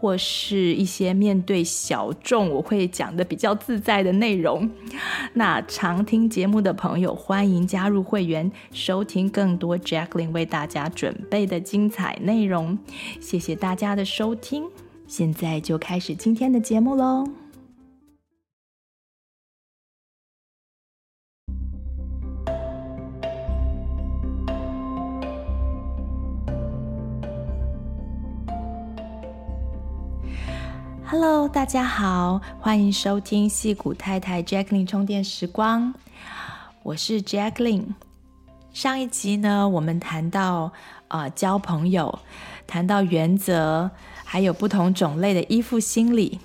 或是一些面对小众，我会讲的比较自在的内容。那常听节目的朋友，欢迎加入会员，收听更多 Jacqueline 为大家准备的精彩内容。谢谢大家的收听，现在就开始今天的节目喽。Hello，大家好，欢迎收听戏骨太太 Jacqueline 充电时光，我是 Jacqueline。上一集呢，我们谈到呃交朋友，谈到原则，还有不同种类的依附心理。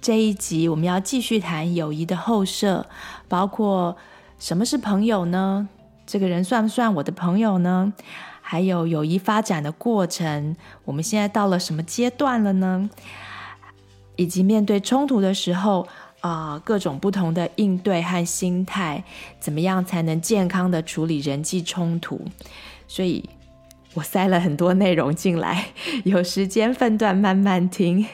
这一集我们要继续谈友谊的后设，包括什么是朋友呢？这个人算不算我的朋友呢？还有友谊发展的过程，我们现在到了什么阶段了呢？以及面对冲突的时候，啊、各种不同的应对和心态，怎么样才能健康的处理人际冲突？所以我塞了很多内容进来，有时间分段慢慢听。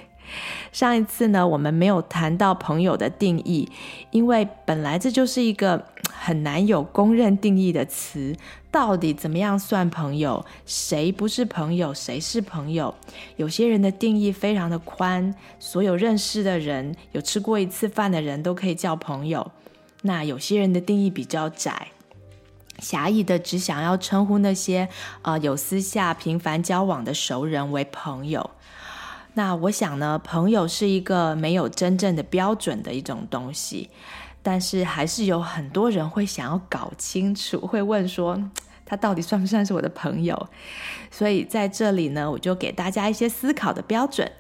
上一次呢，我们没有谈到朋友的定义，因为本来这就是一个很难有公认定义的词。到底怎么样算朋友？谁不是朋友？谁是朋友？有些人的定义非常的宽，所有认识的人，有吃过一次饭的人都可以叫朋友。那有些人的定义比较窄，狭义的只想要称呼那些呃有私下频繁交往的熟人为朋友。那我想呢，朋友是一个没有真正的标准的一种东西，但是还是有很多人会想要搞清楚，会问说。他到底算不算是我的朋友？所以在这里呢，我就给大家一些思考的标准，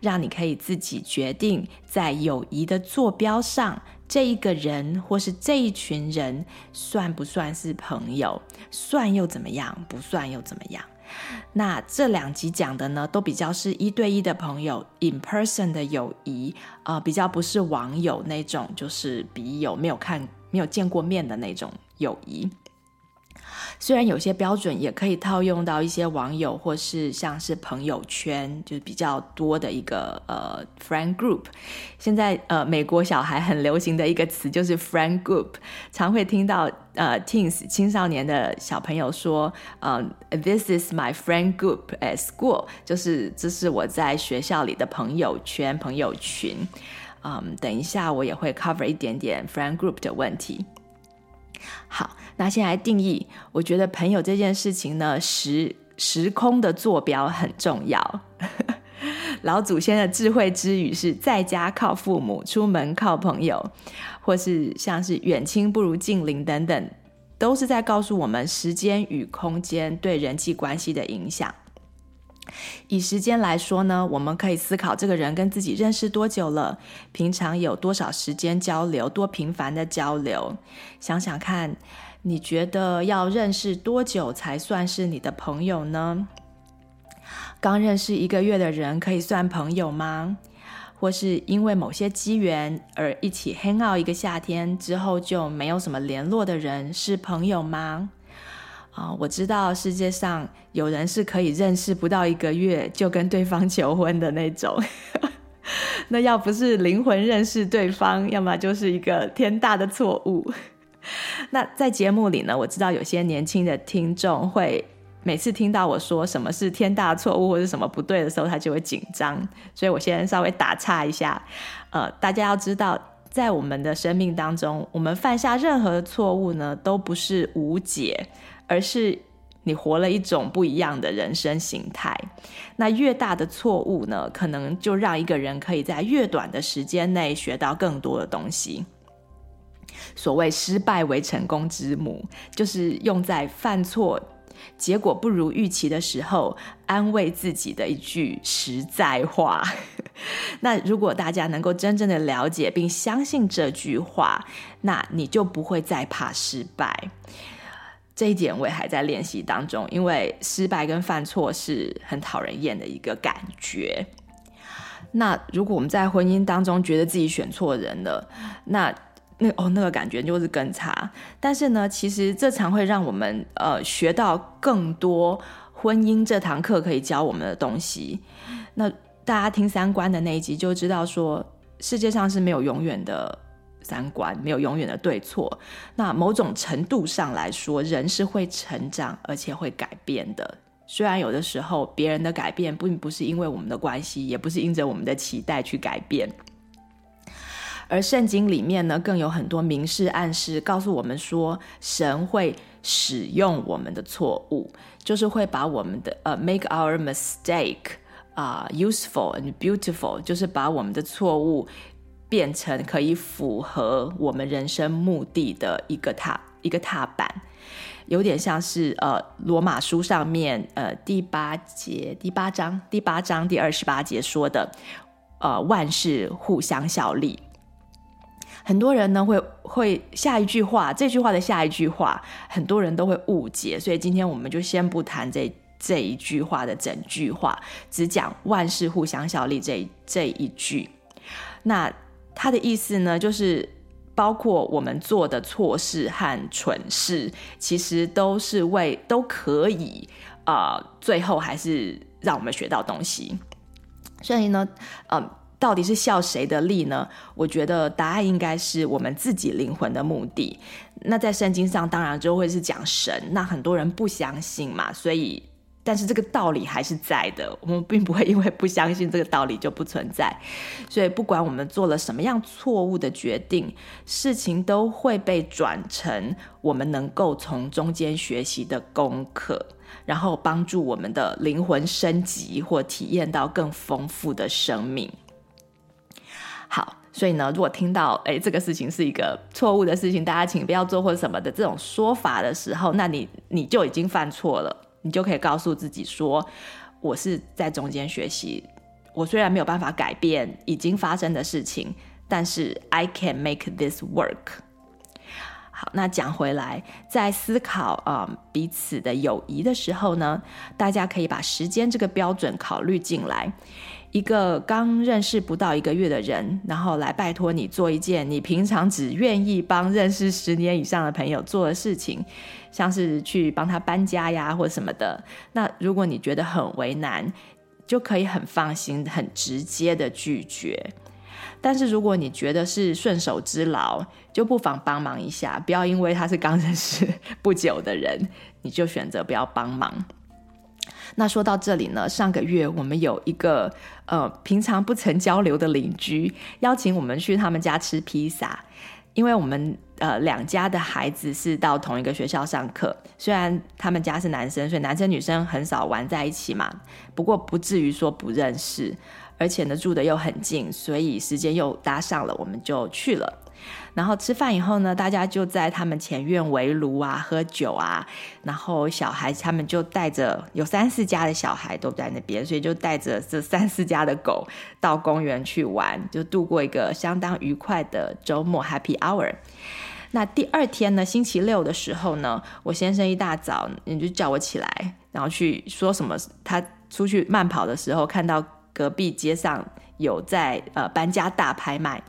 让你可以自己决定，在友谊的坐标上，这一个人或是这一群人算不算是朋友？算又怎么样？不算又怎么样？那这两集讲的呢，都比较是一对一的朋友，in person 的友谊，啊、呃，比较不是网友那种，就是笔友，没有看、没有见过面的那种友谊。虽然有些标准也可以套用到一些网友或是像是朋友圈，就是比较多的一个呃 friend group。现在呃美国小孩很流行的一个词就是 friend group，常会听到呃 teens 青少年的小朋友说，呃 this is my friend group at school，就是这是我在学校里的朋友圈朋友群。嗯，等一下我也会 cover 一点点 friend group 的问题。好，那先来定义。我觉得朋友这件事情呢，时时空的坐标很重要。老祖先的智慧之语是在家靠父母，出门靠朋友，或是像是远亲不如近邻等等，都是在告诉我们时间与空间对人际关系的影响。以时间来说呢，我们可以思考这个人跟自己认识多久了，平常有多少时间交流，多频繁的交流。想想看，你觉得要认识多久才算是你的朋友呢？刚认识一个月的人可以算朋友吗？或是因为某些机缘而一起 hang out 一个夏天之后就没有什么联络的人是朋友吗？啊、我知道世界上有人是可以认识不到一个月就跟对方求婚的那种，那要不是灵魂认识对方，要么就是一个天大的错误。那在节目里呢，我知道有些年轻的听众会每次听到我说什么是天大错误或者什么不对的时候，他就会紧张，所以我先稍微打岔一下。呃，大家要知道，在我们的生命当中，我们犯下任何的错误呢，都不是无解。而是你活了一种不一样的人生形态。那越大的错误呢，可能就让一个人可以在越短的时间内学到更多的东西。所谓失败为成功之母，就是用在犯错结果不如预期的时候，安慰自己的一句实在话。那如果大家能够真正的了解并相信这句话，那你就不会再怕失败。这一点我也还在练习当中，因为失败跟犯错是很讨人厌的一个感觉。那如果我们在婚姻当中觉得自己选错人了，那那哦那个感觉就是更差。但是呢，其实这常会让我们呃学到更多婚姻这堂课可以教我们的东西。那大家听三观的那一集就知道说，世界上是没有永远的三观，没有永远的对错。那某种程度上来说，人是会成长而且会改变的。虽然有的时候别人的改变并不是因为我们的关系，也不是因着我们的期待去改变，而圣经里面呢，更有很多明示暗示告诉我们说，神会使用我们的错误，就是会把我们的呃、make our mistake 啊、useful and beautiful，就是把我们的错误变成可以符合我们人生目的的一个踏一个踏板。有点像是呃罗马书上面呃第八节第八章第八章第二十八节说的，呃万事互相效力。很多人呢会会下一句话，这句话的下一句话，很多人都会误解，所以今天我们就先不谈这这一句话的整句话，只讲万事互相效力这这一句。那他的意思呢，就是。包括我们做的错事和蠢事，其实都是为都可以、呃，最后还是让我们学到东西。所以呢，呃，到底是效谁的力呢？我觉得答案应该是我们自己灵魂的目的。那在圣经上，当然就会是讲神。那很多人不相信嘛，所以。但是这个道理还是在的，我们并不会因为不相信这个道理就不存在。所以不管我们做了什么样错误的决定，事情都会被转成我们能够从中间学习的功课，然后帮助我们的灵魂升级或体验到更丰富的生命。好，所以呢，如果听到诶这个事情是一个错误的事情，大家请不要做或什么的这种说法的时候，那你你就已经犯错了。你就可以告诉自己说，我是在中间学习。我虽然没有办法改变已经发生的事情，但是 I can make this work。好，那讲回来，在思考啊、彼此的友谊的时候呢，大家可以把时间这个标准考虑进来。一个刚认识不到一个月的人，然后来拜托你做一件你平常只愿意帮认识十年以上的朋友做的事情，像是去帮他搬家呀，或什么的。那如果你觉得很为难，就可以很放心、很直接的拒绝。但是如果你觉得是顺手之劳，就不妨帮忙一下，不要因为他是刚认识不久的人，你就选择不要帮忙。那说到这里呢，上个月我们有一个呃平常不曾交流的邻居邀请我们去他们家吃披萨，因为我们呃两家的孩子是到同一个学校上课，虽然他们家是男生，所以男生女生很少玩在一起嘛，不过不至于说不认识，而且呢住得又很近，所以时间又搭上了，我们就去了。然后吃饭以后呢，大家就在他们前院围炉啊，喝酒啊。然后小孩他们就带着有三四家的小孩都在那边，所以就带着这三四家的狗到公园去玩，就度过一个相当愉快的周末 Happy Hour。那第二天呢，星期六的时候呢，我先生一大早你就叫我起来，然后去说什么？他出去慢跑的时候，看到隔壁街上有在呃搬家大拍卖。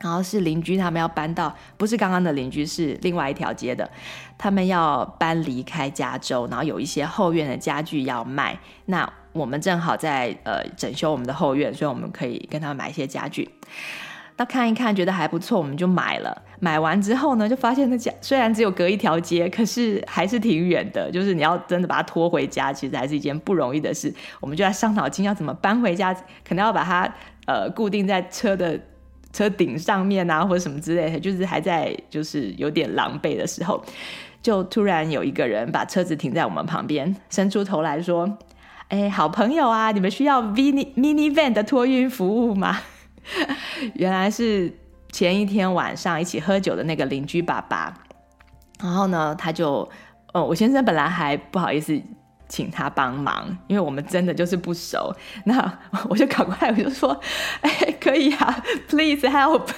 然后是邻居，他们要搬到，不是刚刚的邻居，是另外一条街的，他们要搬离开加州，然后有一些后院的家具要卖。那我们正好在呃整修我们的后院，所以我们可以跟他们买一些家具。那看一看，觉得还不错，我们就买了。买完之后呢，就发现那家虽然只有隔一条街，可是还是挺远的。就是你要真的把它拖回家，其实还是一件不容易的事。我们就在伤脑筋要怎么搬回家，可能要把它呃固定在车的。车顶上面啊，或者什么之类的，就是还在就是有点狼狈的时候，就突然有一个人把车子停在我们旁边，伸出头来说：“哎，好朋友啊，你们需要 mini mini van 的托运服务吗？” 原来是前一天晚上一起喝酒的那个邻居爸爸。然后呢，他就，哦，我先生本来还不好意思请他帮忙，因为我们真的就是不熟。那我就赶快我就说，哎，可以啊，please help。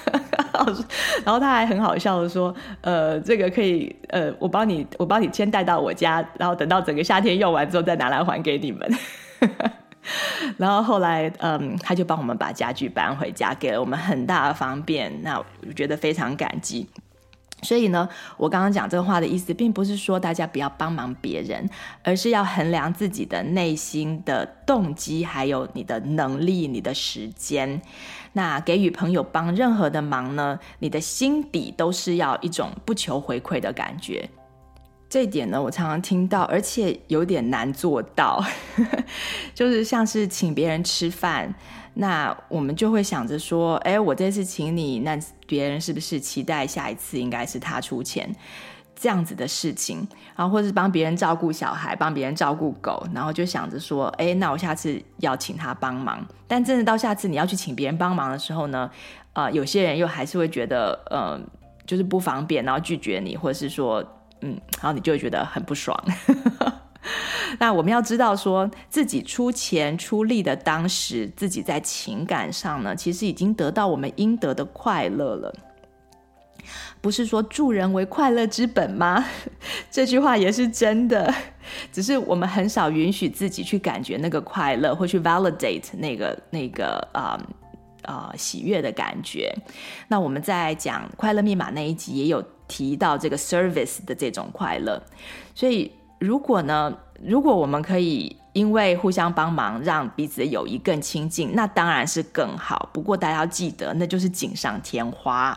然后他还很好笑的说，呃，这个可以，呃，我帮你，我帮你先带到我家，然后等到整个夏天用完之后再拿来还给你们。然后后来，嗯，他就帮我们把家具搬回家，给了我们很大的方便。那我觉得非常感激。所以呢，我刚刚讲这个话的意思，并不是说大家不要帮忙别人，而是要衡量自己的内心的动机，还有你的能力、你的时间。那给予朋友帮任何的忙呢，你的心底都是要一种不求回馈的感觉。这一点呢，我常常听到，而且有点难做到，就是像是请别人吃饭，那我们就会想着说，哎，我这次请你，那别人是不是期待下一次应该是他出钱？这样子的事情，然后或是帮别人照顾小孩，帮别人照顾狗，然后就想着说，哎，那我下次要请他帮忙。但真的到下次你要去请别人帮忙的时候呢，呃，有些人又还是会觉得，嗯、呃，就是不方便，然后拒绝你，或者是说。嗯，然后你就会觉得很不爽。那我们要知道，说自己出钱出力的当时，自己在情感上呢，其实已经得到我们应得的快乐了。不是说助人为快乐之本吗？这句话也是真的，只是我们很少允许自己去感觉那个快乐，或去 validate 那个那个啊、呃、喜悦的感觉。那我们在讲快乐密码那一集也有。提到这个 service 的这种快乐，所以如果呢，如果我们可以因为互相帮忙，让彼此的友谊更亲近，那当然是更好。不过大家要记得，那就是锦上添花。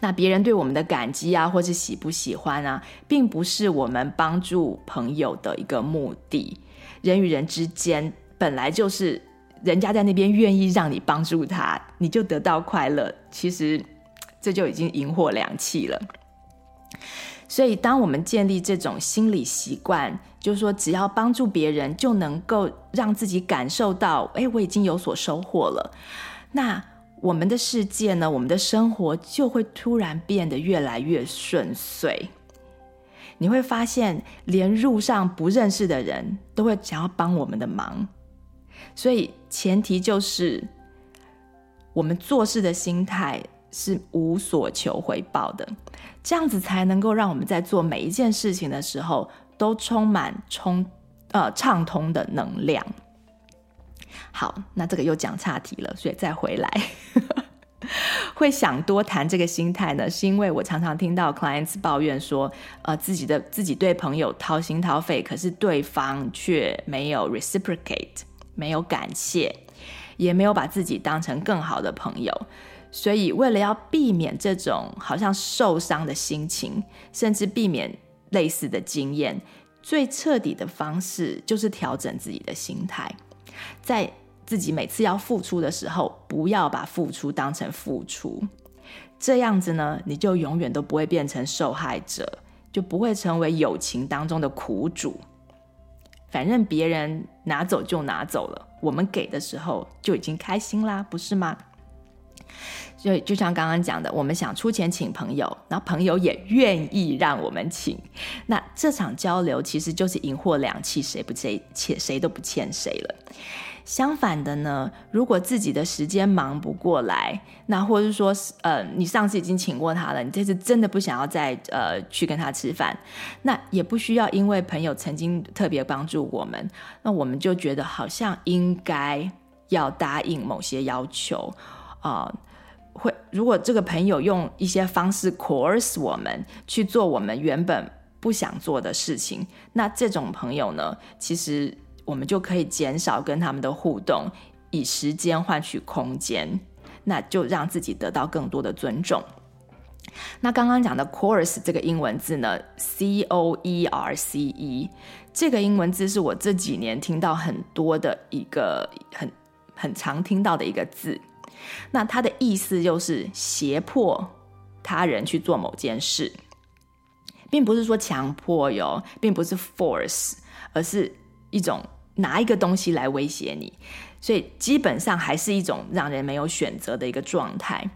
那别人对我们的感激啊，或是喜不喜欢啊，并不是我们帮助朋友的一个目的。人与人之间本来就是，人家在那边愿意让你帮助他，你就得到快乐。其实。这就已经赢货两气了。所以，当我们建立这种心理习惯，就是说，只要帮助别人，就能够让自己感受到，哎，我已经有所收获了。那我们的世界呢？我们的生活就会突然变得越来越顺遂。你会发现，连路上不认识的人都会想要帮我们的忙。所以，前提就是我们做事的心态。是无所求回报的，这样子才能够让我们在做每一件事情的时候都充满充呃畅通的能量。好，那这个又讲岔题了，所以再回来，会想多谈这个心态呢，是因为我常常听到 clients 抱怨说，呃，自己的自己对朋友掏心掏肺，可是对方却没有 reciprocate，没有感谢，也没有把自己当成更好的朋友。所以，为了要避免这种好像受伤的心情，甚至避免类似的经验，最彻底的方式就是调整自己的心态，在自己每次要付出的时候，不要把付出当成付出。这样子呢，你就永远都不会变成受害者，就不会成为友情当中的苦主。反正别人拿走就拿走了，我们给的时候就已经开心啦，不是吗？所以就像刚刚讲的，我们想出钱请朋友，然后朋友也愿意让我们请，那这场交流其实就是银货两气，谁不欠谁，谁都不欠谁了。相反的呢，如果自己的时间忙不过来，那或者是说，呃，你上次已经请过他了，你这次真的不想要再呃去跟他吃饭，那也不需要因为朋友曾经特别帮助我们，那我们就觉得好像应该要答应某些要求。啊、会如果这个朋友用一些方式 coerce 我们去做我们原本不想做的事情，那这种朋友呢，其实我们就可以减少跟他们的互动，以时间换取空间，那就让自己得到更多的尊重。那刚刚讲的 coerce 这个英文字呢，C O E R C E，这个英文字是我这几年听到很多的一个很很常听到的一个字。那它的意思就是胁迫他人去做某件事，并不是说强迫哟，并不是 force，而是一种拿一个东西来威胁你，所以基本上还是一种让人没有选择的一个状态。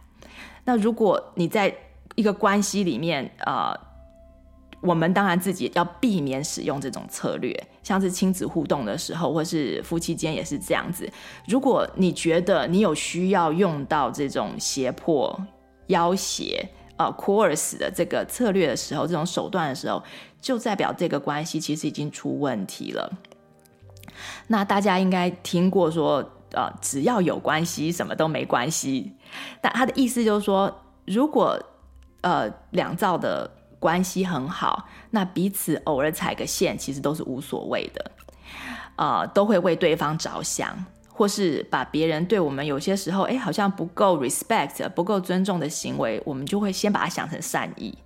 那如果你在一个关系里面，呃，我们当然自己要避免使用这种策略，像是亲子互动的时候，或是夫妻间也是这样子。如果你觉得你有需要用到这种胁迫、要挟、呃 coerce 的这个策略的时候，这种手段的时候，就代表这个关系其实已经出问题了。那大家应该听过说，呃，只要有关系，什么都没关系。但他的意思就是说，如果呃两造的关系很好，那彼此偶尔踩个线，其实都是无所谓的，呃，都会为对方着想，或是把别人对我们有些时候，哎，好像不够 respect、不够尊重的行为，我们就会先把它想成善意。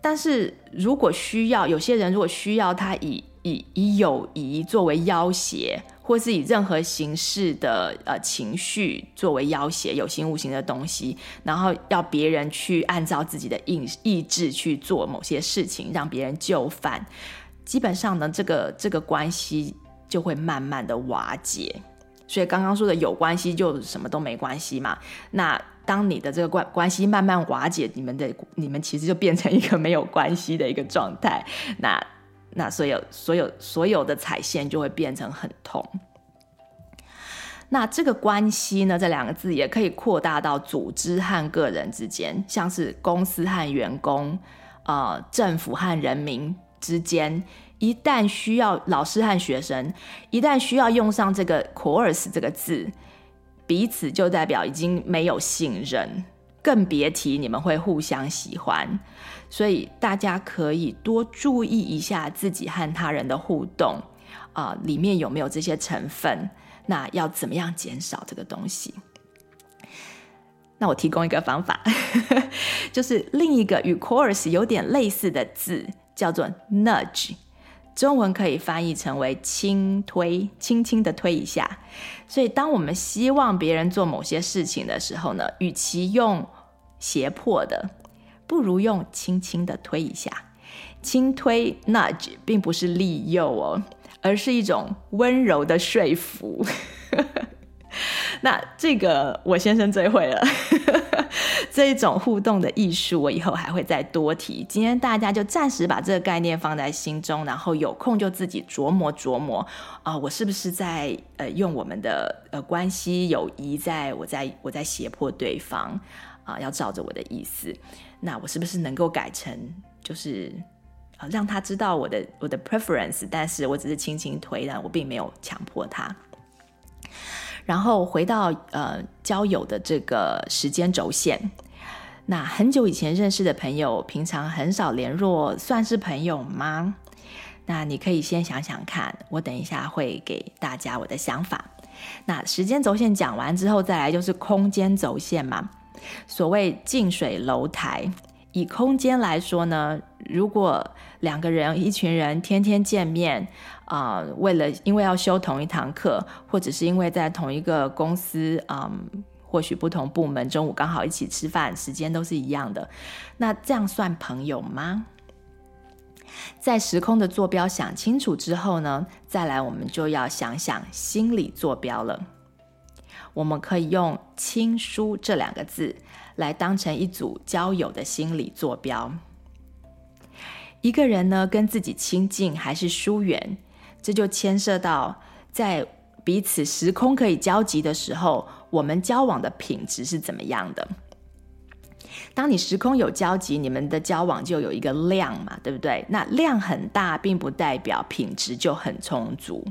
但是如果需要，有些人如果需要他以以以友谊作为要挟。或是以任何形式的呃情绪作为要挟，有形无形的东西，然后要别人去按照自己的意意志去做某些事情，让别人就范，基本上呢，这个这个关系就会慢慢的瓦解。所以刚刚说的有关系就什么都没关系嘛。那当你的这个关关系慢慢瓦解，你们的你们其实就变成一个没有关系的一个状态。那。那所有所有所有的踩线就会变成很痛。那这个关系呢，这两个字也可以扩大到组织和个人之间，像是公司和员工，呃，政府和人民之间。一旦需要老师和学生，一旦需要用上这个 “course” 这个字，彼此就代表已经没有信任，更别提你们会互相喜欢。所以大家可以多注意一下自己和他人的互动，啊、里面有没有这些成分？那要怎么样减少这个东西？那我提供一个方法，就是另一个与 “course” 有点类似的字，叫做 nudge，中文可以翻译成为轻推，轻轻的推一下。所以当我们希望别人做某些事情的时候呢，与其用胁迫的。不如用轻轻的推一下，轻推 nudge 并不是利诱哦，而是一种温柔的说服。那这个我先生最会了，这一种互动的艺术，我以后还会再多提。今天大家就暂时把这个概念放在心中，然后有空就自己琢磨琢磨啊、我是不是在呃用我们的呃关系友谊，在我在我在胁迫对方啊、要照着我的意思。那我是不是能够改成，就是啊，让他知道我的我的 preference，但是我只是轻轻推的，我并没有强迫他。然后回到呃交友的这个时间轴线，那很久以前认识的朋友，平常很少联络，算是朋友吗？那你可以先想想看，我等一下会给大家我的想法。那时间轴线讲完之后，再来就是空间轴线嘛。所谓近水楼台，以空间来说呢，如果两个人、一群人天天见面，啊、为了因为要修同一堂课，或者是因为在同一个公司，嗯，或许不同部门，中午刚好一起吃饭，时间都是一样的，那这样算朋友吗？在时空的坐标想清楚之后呢，再来我们就要想想心理坐标了。我们可以用“亲疏”这两个字来当成一组交友的心理坐标。一个人呢，跟自己亲近还是疏远，这就牵涉到在彼此时空可以交集的时候，我们交往的品质是怎么样的。当你时空有交集，你们的交往就有一个量嘛，对不对？那量很大，并不代表品质就很充足。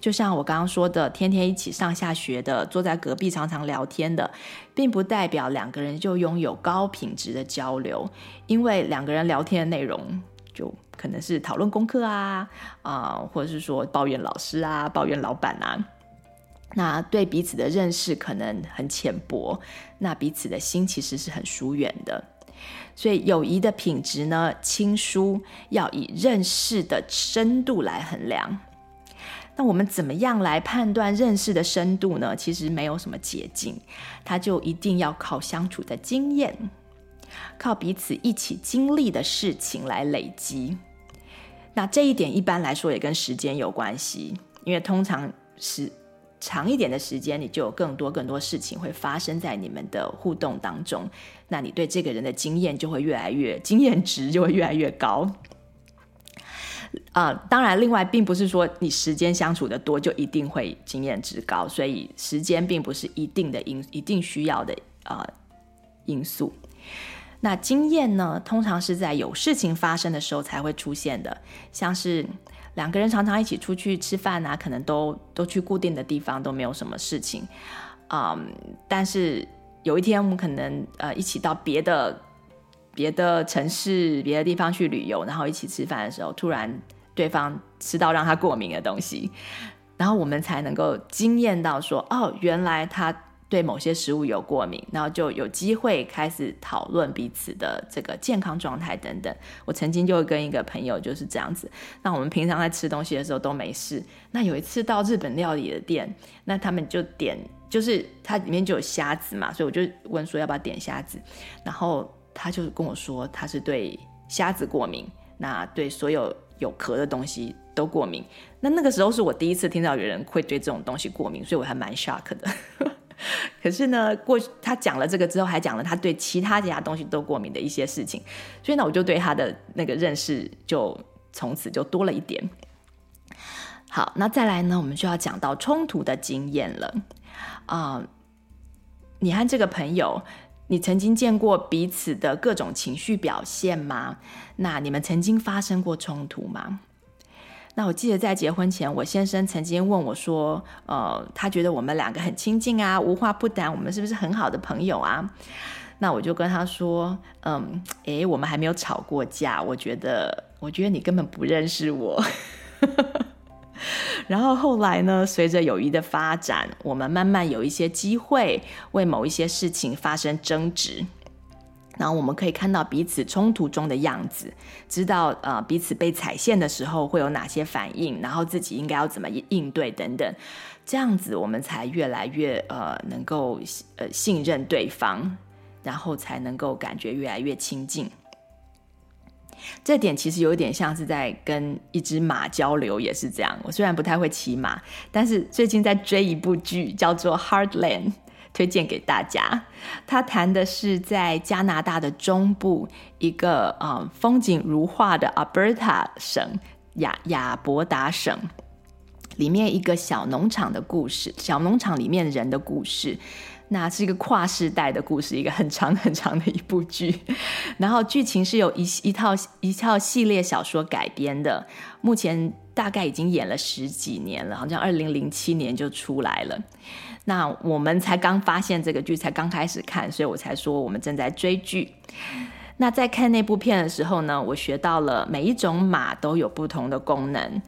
就像我刚刚说的，天天一起上下学的，坐在隔壁常常聊天的，并不代表两个人就拥有高品质的交流，因为两个人聊天的内容就可能是讨论功课啊，啊、或者是说抱怨老师啊，抱怨老板啊，那对彼此的认识可能很浅薄，那彼此的心其实是很疏远的。所以友谊的品质呢，亲疏要以认识的深度来衡量。那我们怎么样来判断认识的深度呢？其实没有什么捷径，它就一定要靠相处的经验，靠彼此一起经历的事情来累积。那这一点一般来说也跟时间有关系，因为通常是长一点的时间，你就有更多更多事情会发生在你们的互动当中，那你对这个人的经验就会越来越，经验值就会越来越高。啊、呃，当然，另外并不是说你时间相处的多就一定会经验值高，所以时间并不是一定的因一定需要的呃因素。那经验呢，通常是在有事情发生的时候才会出现的，像是两个人常常一起出去吃饭啊，可能都都去固定的地方，都没有什么事情，嗯，但是有一天我们可能呃一起到别的。别的城市、别的地方去旅游，然后一起吃饭的时候，突然对方吃到让他过敏的东西，然后我们才能够惊艳到说：“哦，原来他对某些食物有过敏。”然后就有机会开始讨论彼此的这个健康状态等等。我曾经就跟一个朋友就是这样子。那我们平常在吃东西的时候都没事。那有一次到日本料理的店，那他们就点，就是它里面就有虾子嘛，所以我就问说要不要点虾子，然后。他就跟我说，他是对虾子过敏，那对所有有壳的东西都过敏。那那个时候是我第一次听到有人会对这种东西过敏，所以我还蛮 shock 的。可是呢，过他讲了这个之后，还讲了他对其他其他东西都过敏的一些事情，所以呢，我就对他的那个认识就从此就多了一点。好，那再来呢，我们就要讲到冲突的经验了啊、你和这个朋友。你曾经见过彼此的各种情绪表现吗？那你们曾经发生过冲突吗？那我记得在结婚前，我先生曾经问我说：“呃，他觉得我们两个很亲近啊，无话不谈，我们是不是很好的朋友啊？”那我就跟他说：“嗯，诶，我们还没有吵过架。我觉得，我觉得你根本不认识我。”然后后来呢，随着友谊的发展，我们慢慢有一些机会为某一些事情发生争执，然后我们可以看到彼此冲突中的样子，知道呃彼此被踩线的时候会有哪些反应，然后自己应该要怎么应对等等，这样子我们才越来越呃能够呃信任对方，然后才能够感觉越来越亲近。这点其实有点像是在跟一只马交流，也是这样。我虽然不太会骑马，但是最近在追一部剧，叫做《Heartland》，推荐给大家。它谈的是在加拿大的中部一个呃风景如画的 Alberta 省亚亚伯达省里面一个小农场的故事，小农场里面人的故事。那是一个跨世代的故事，一个很长很长的一部剧，然后剧情是有一一套一套系列小说改编的，目前大概已经演了十几年了，好像二零零七年就出来了。那我们才刚发现这个剧，才刚开始看，所以我才说我们正在追剧。那在看那部片的时候呢，我学到了每一种马都有不同的功能。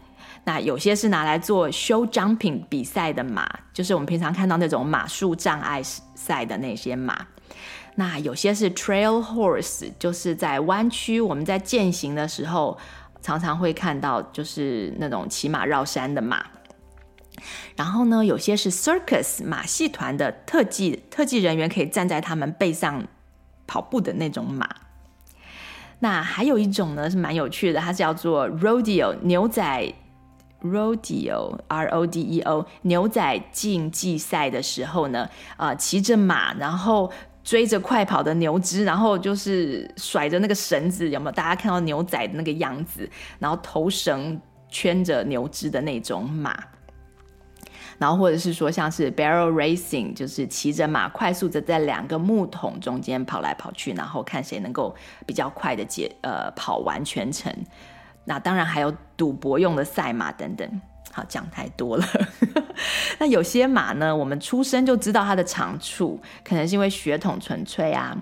那有些是拿来做 show jumping 比赛的马，就是我们平常看到那种马术障碍赛的那些马。那有些是 trail horse，就是在弯曲我们在健行的时候常常会看到，就是那种骑马绕山的马。然后呢，有些是 circus 马戏团的特技特技人员可以站在他们背上跑步的那种马。那还有一种呢是蛮有趣的，它叫做 rodeo 牛仔。Rodeo，R-O-D-E-O，牛仔竞技赛的时候呢，呃，骑着马，然后追着快跑的牛只，然后就是甩着那个绳子，有没有？大家看到牛仔的那个样子，然后头绳圈着牛只的那种马，然后或者是说像是 Barrel Racing，就是骑着马快速的在两个木桶中间跑来跑去，然后看谁能够比较快的解呃跑完全程。那当然还有赌博用的赛马等等，好，讲太多了。那有些马呢，我们出生就知道它的长处，可能是因为血统纯粹啊；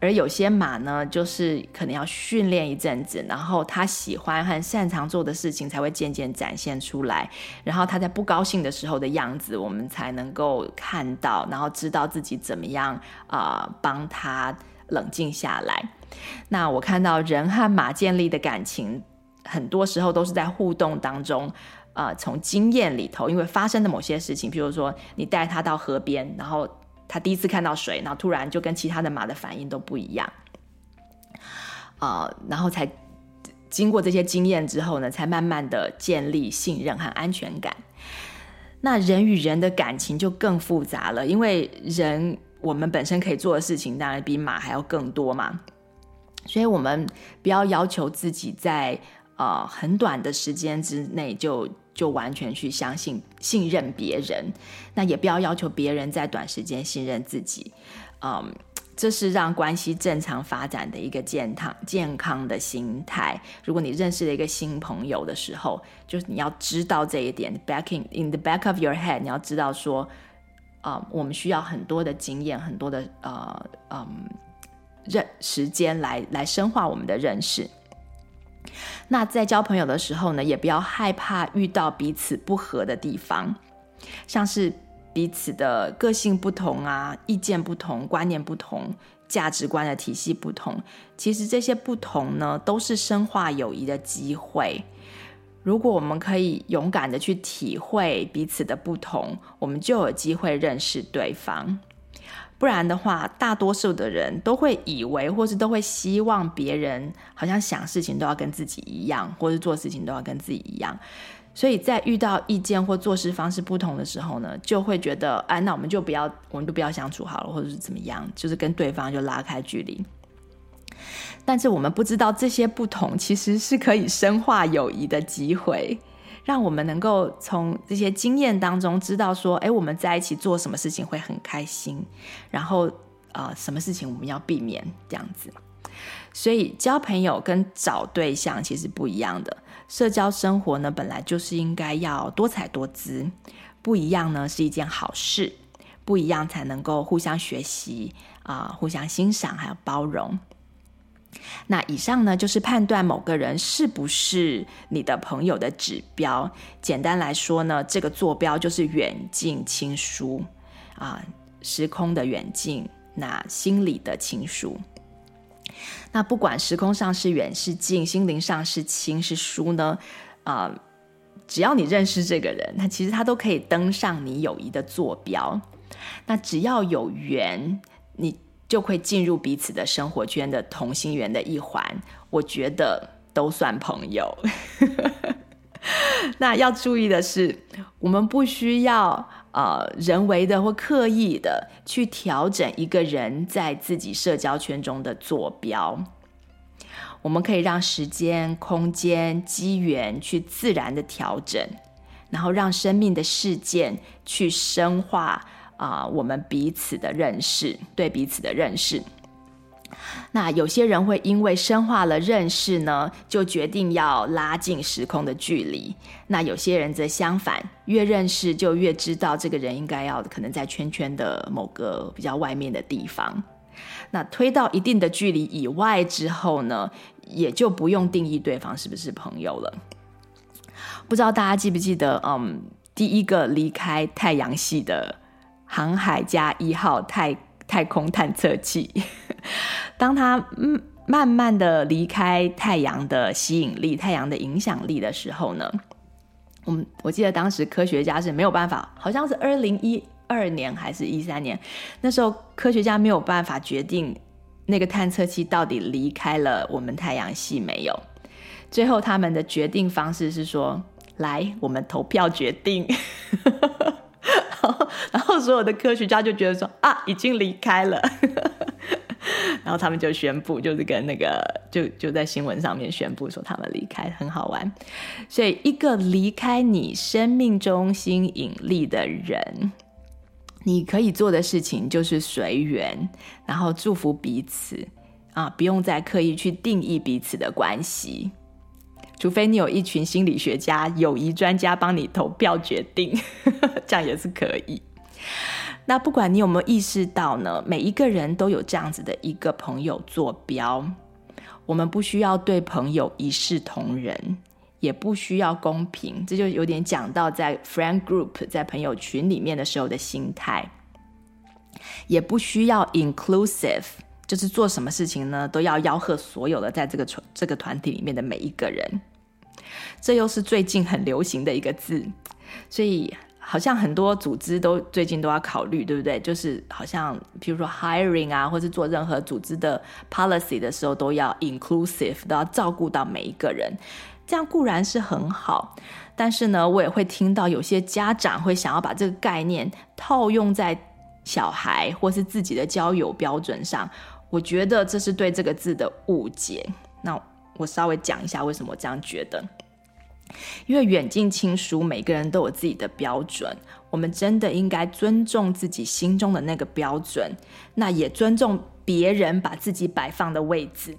而有些马呢，就是可能要训练一阵子，然后他喜欢和擅长做的事情才会渐渐展现出来，然后他在不高兴的时候的样子，我们才能够看到，然后知道自己怎么样啊，帮他冷静下来。那我看到人和马建立的感情。很多时候都是在互动当中，呃，从经验里头，因为发生的某些事情，比如说你带他到河边，然后他第一次看到水，然后突然就跟其他的马的反应都不一样，啊、呃，然后才经过这些经验之后呢，才慢慢的建立信任和安全感。那人与人的感情就更复杂了，因为人我们本身可以做的事情当然比马还要更多嘛，所以我们不要要求自己在呃很短的时间之内就就完全去相信信任别人，那也不要要求别人在短时间信任自己，嗯。这是让关系正常发展的一个健康健康的心态。如果你认识了一个新朋友的时候，就是你要知道这一点，back in in the back of your head，你要知道说，啊、我们需要很多的经验，很多的呃嗯认时间来来深化我们的认识。那在交朋友的时候呢，也不要害怕遇到彼此不合的地方，像是。彼此的个性不同啊，意见不同，观念不同，价值观的体系不同。其实这些不同呢，都是深化友谊的机会。如果我们可以勇敢的去体会彼此的不同，我们就有机会认识对方。不然的话，大多数的人都会以为，或是都会希望别人好像想事情都要跟自己一样，或是做事情都要跟自己一样。所以在遇到意见或做事方式不同的时候呢，就会觉得，哎，那我们就不要，我们就不要相处好了，或者是怎么样，就是跟对方就拉开距离。但是我们不知道这些不同其实是可以深化友谊的机会，让我们能够从这些经验当中知道说，哎，我们在一起做什么事情会很开心，然后呃，什么事情我们要避免这样子。所以交朋友跟找对象其实不一样的。社交生活呢，本来就是应该要多彩多姿，不一样呢是一件好事，不一样才能够互相学习啊、互相欣赏还有包容。那以上呢就是判断某个人是不是你的朋友的指标。简单来说呢，这个坐标就是远近亲疏啊，时空的远近，那心理的亲疏。那不管时空上是远是近，心灵上是亲是疏呢，啊、只要你认识这个人，那其实他都可以登上你友谊的坐标。那只要有缘，你就会进入彼此的生活圈的同心圆的一环。我觉得都算朋友。那要注意的是，我们不需要。呃，人为的或刻意的去调整一个人在自己社交圈中的坐标，我们可以让时间、空间、机缘去自然的调整，然后让生命的事件去深化啊、我们彼此的认识，对彼此的认识。那有些人会因为深化了认识呢，就决定要拉近时空的距离。那有些人则相反，越认识就越知道这个人应该要可能在圈圈的某个比较外面的地方。那推到一定的距离以外之后呢，也就不用定义对方是不是朋友了。不知道大家记不记得，嗯，第一个离开太阳系的航海家一号太太空探测器。当他嗯慢慢的离开太阳的吸引力、太阳的影响力的时候呢，我们我记得当时科学家是没有办法，好像是二零一二年还是一三年，那时候科学家没有办法决定那个探测器到底离开了我们太阳系没有。最后他们的决定方式是说，来，我们投票决定。然后所有的科学家就觉得说啊，已经离开了。然后他们就宣布，就是跟那个就就在新闻上面宣布说他们离开，很好玩。所以一个离开你生命中心引力的人，你可以做的事情就是随缘，然后祝福彼此啊，不用再刻意去定义彼此的关系，除非你有一群心理学家、友谊专家帮你投票决定，这样也是可以。那不管你有没有意识到呢，每一个人都有这样子的一个朋友坐标。我们不需要对朋友一视同仁，也不需要公平。这就有点讲到在 friend group 在朋友群里面的时候的心态，也不需要 inclusive，就是做什么事情呢都要吆喝所有的在这个团这个团体里面的每一个人。这又是最近很流行的一个字，所以。好像很多组织都最近都要考虑，对不对？就是好像比如说 hiring 啊，或是做任何组织的 policy 的时候，都要 inclusive，都要照顾到每一个人。这样固然是很好，但是呢，我也会听到有些家长会想要把这个概念套用在小孩或是自己的交友标准上。我觉得这是对这个字的误解。那我稍微讲一下为什么我这样觉得。因为远近亲疏，每个人都有自己的标准，我们真的应该尊重自己心中的那个标准，那也尊重别人把自己摆放的位置。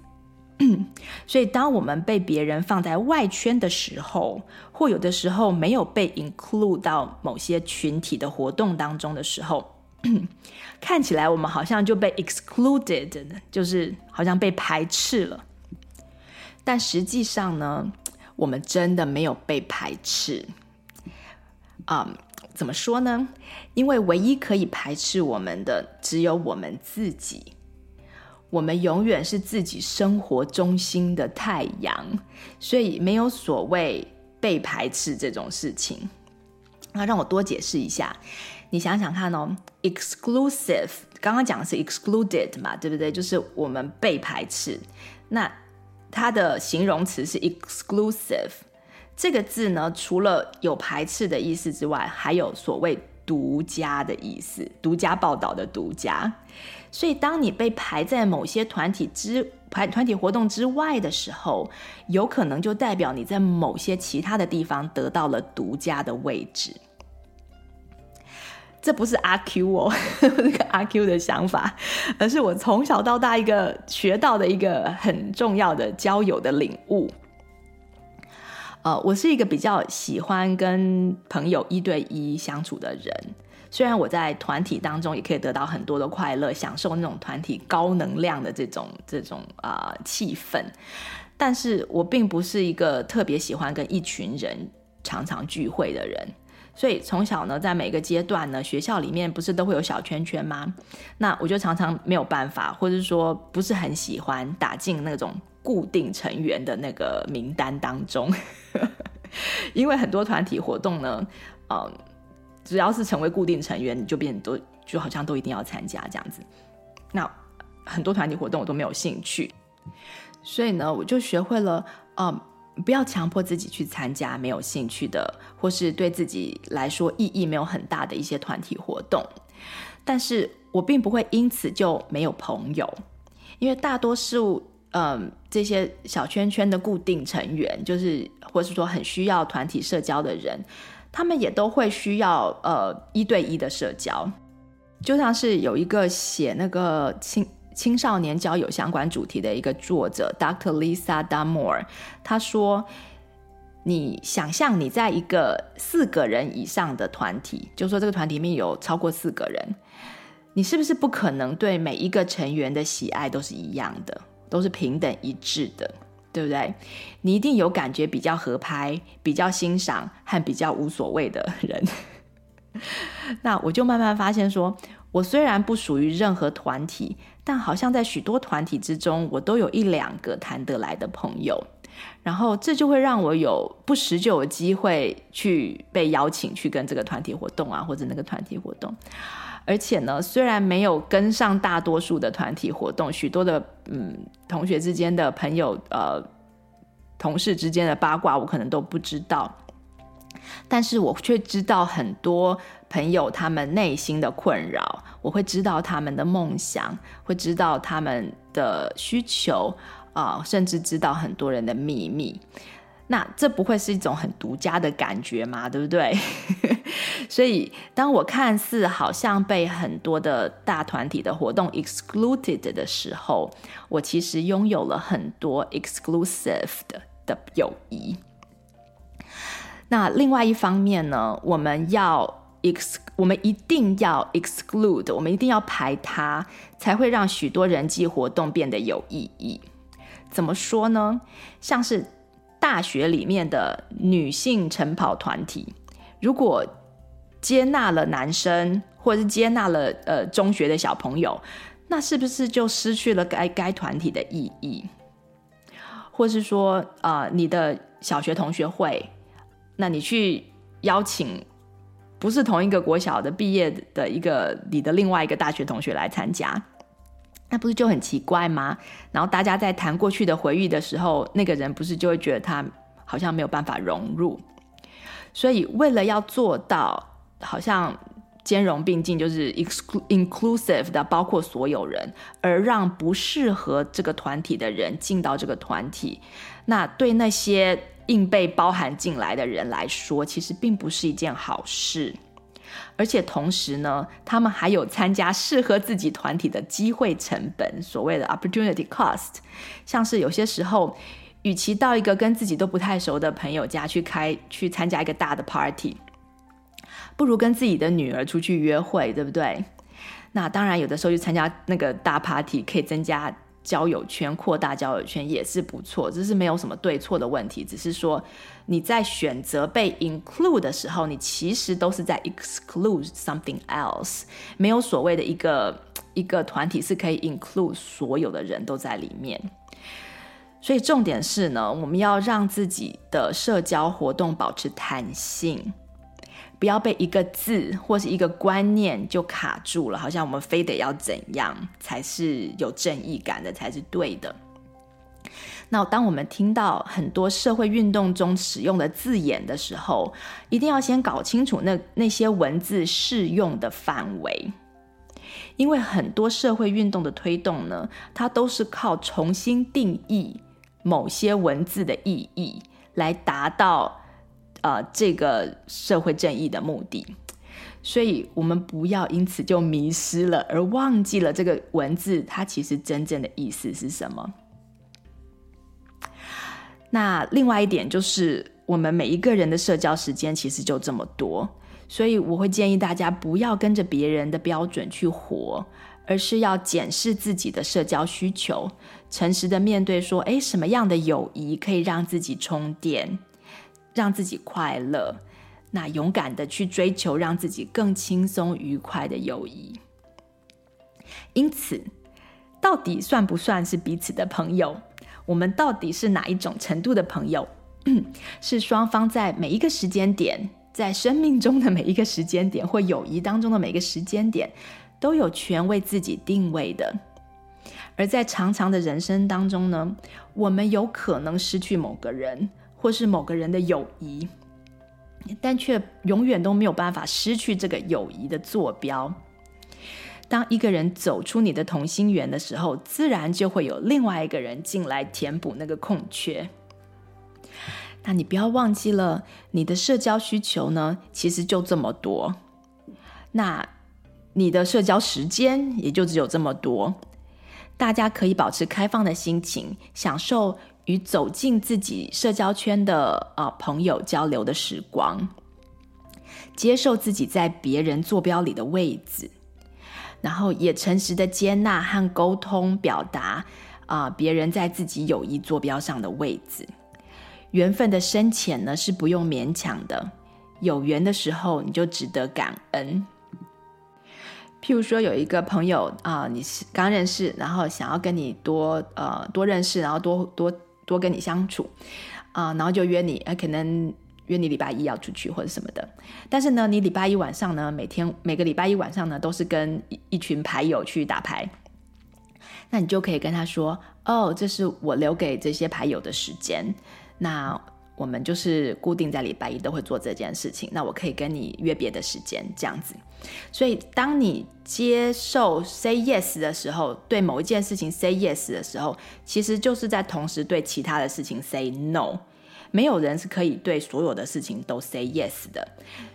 所以，当我们被别人放在外圈的时候，或有的时候没有被 include 到某些群体的活动当中的时候，看起来我们好像就被 excluded，就是好像被排斥了。但实际上呢，我们真的没有被排斥。啊、怎么说呢？因为唯一可以排斥我们的，只有我们自己。我们永远是自己生活中心的太阳，所以没有所谓被排斥这种事情。那让我多解释一下，你想想看哦，exclusive，刚刚讲的是 excluded 嘛，对不对？就是我们被排斥。那它的形容词是 exclusive，这个字呢，除了有排斥的意思之外，还有所谓独家的意思，独家报道的独家。所以，当你被排在某些团体之排团体活动之外的时候，有可能就代表你在某些其他的地方得到了独家的位置。这不是阿 Q 哦，这个阿 Q 的想法，而是我从小到大一个学到的一个很重要的交友的领悟。呃，我是一个比较喜欢跟朋友一对一相处的人。虽然我在团体当中也可以得到很多的快乐，享受那种团体高能量的这种这种啊、气氛，但是我并不是一个特别喜欢跟一群人常常聚会的人。所以从小呢，在每个阶段呢，学校里面不是都会有小圈圈吗？那我就常常没有办法，或者说不是很喜欢打进那种固定成员的那个名单当中，因为很多团体活动呢，嗯。只要是成为固定成员，你就变都就好像都一定要参加这样子。那很多团体活动我都没有兴趣，所以呢，我就学会了，嗯，不要强迫自己去参加没有兴趣的，或是对自己来说意义没有很大的一些团体活动。但是我并不会因此就没有朋友，因为大多数，嗯，这些小圈圈的固定成员，就是或是说很需要团体社交的人。他们也都会需要呃一对一的社交，就像是有一个写那个青青少年交友相关主题的一个作者，Dr. Lisa Damour，他说：“你想象你在一个四个人以上的团体，就说这个团体里面有超过四个人，你是不是不可能对每一个成员的喜爱都是一样的，都是平等一致的？”对不对？你一定有感觉比较合拍、比较欣赏和比较无所谓的人。那我就慢慢发现，说我虽然不属于任何团体，但好像在许多团体之中，我都有一两个谈得来的朋友。然后这就会让我有不时就有机会去被邀请去跟这个团体活动啊，或者那个团体活动。而且呢，虽然没有跟上大多数的团体活动，许多的嗯同学之间的朋友呃同事之间的八卦，我可能都不知道，但是我却知道很多朋友他们内心的困扰，我会知道他们的梦想，会知道他们的需求啊、甚至知道很多人的秘密。那这不会是一种很独家的感觉吗？对不对？所以，当我看似好像被很多的大团体的活动 excluded 的时候，我其实拥有了很多 exclusive 的的友谊。那另外一方面呢，我们要 ex，我们一定要 exclude，我们一定要排他，才会让许多人际活动变得有意义。怎么说呢？像是。大学里面的女性晨跑团体，如果接纳了男生，或者是接纳了呃中学的小朋友，那是不是就失去了该该团体的意义？或是说，呃，你的小学同学会，那你去邀请不是同一个国小的毕业的一个你的另外一个大学同学来参加？那不是就很奇怪吗？然后大家在谈过去的回忆的时候，那个人不是就会觉得他好像没有办法融入。所以为了要做到好像兼容并进，就是 inclusive 的包括所有人，而让不适合这个团体的人进到这个团体，那对那些硬被包含进来的人来说，其实并不是一件好事。而且同时呢，他们还有参加适合自己团体的机会成本，所谓的 opportunity cost。像是有些时候，与其到一个跟自己都不太熟的朋友家去开去参加一个大的 party，不如跟自己的女儿出去约会，对不对？那当然，有的时候去参加那个大 party 可以增加。交友圈，扩大交友圈也是不错，这是没有什么对错的问题，只是说你在选择被 include 的时候，你其实都是在 exclude something else，没有所谓的一个一个团体是可以 include 所有的人都在里面。所以重点是呢，我们要让自己的社交活动保持弹性。不要被一个字或是一个观念就卡住了，好像我们非得要怎样才是有正义感的，才是对的。那当我们听到很多社会运动中使用的字眼的时候，一定要先搞清楚那那些文字适用的范围，因为很多社会运动的推动呢，它都是靠重新定义某些文字的意义来达到。呃，这个社会正义的目的，所以我们不要因此就迷失了，而忘记了这个文字它其实真正的意思是什么。那另外一点就是，我们每一个人的社交时间其实就这么多，所以我会建议大家不要跟着别人的标准去活，而是要检视自己的社交需求，诚实的面对说，诶，什么样的友谊可以让自己充电？让自己快乐，那勇敢的去追求让自己更轻松愉快的友谊。因此，到底算不算是彼此的朋友？我们到底是哪一种程度的朋友？是双方在每一个时间点，在生命中的每一个时间点，或友谊当中的每个时间点，都有权为自己定位的。而在长长的人生当中呢，我们有可能失去某个人。或是某个人的友谊，但却永远都没有办法失去这个友谊的坐标。当一个人走出你的同心圆的时候，自然就会有另外一个人进来填补那个空缺。那你不要忘记了，你的社交需求呢，其实就这么多。那你的社交时间也就只有这么多。大家可以保持开放的心情，享受。与走进自己社交圈的啊、朋友交流的时光，接受自己在别人坐标里的位置，然后也诚实的接纳和沟通表达啊、别人在自己友谊坐标上的位置。缘分的深浅呢，是不用勉强的，有缘的时候你就值得感恩。譬如说，有一个朋友啊、你是刚认识，然后想要跟你多呃多认识，然后多多。多跟你相处，啊、然后就约你，呃，可能约你礼拜一要出去或者什么的。但是呢，你礼拜一晚上呢，每天每个礼拜一晚上呢，都是跟一一群牌友去打牌。那你就可以跟他说，哦，这是我留给这些牌友的时间。那我们就是固定在礼拜一都会做这件事情。那我可以跟你约别的时间，这样子。所以，当你接受 say yes 的时候，对某一件事情 say yes 的时候，其实就是在同时对其他的事情 say no。没有人是可以对所有的事情都 say yes 的。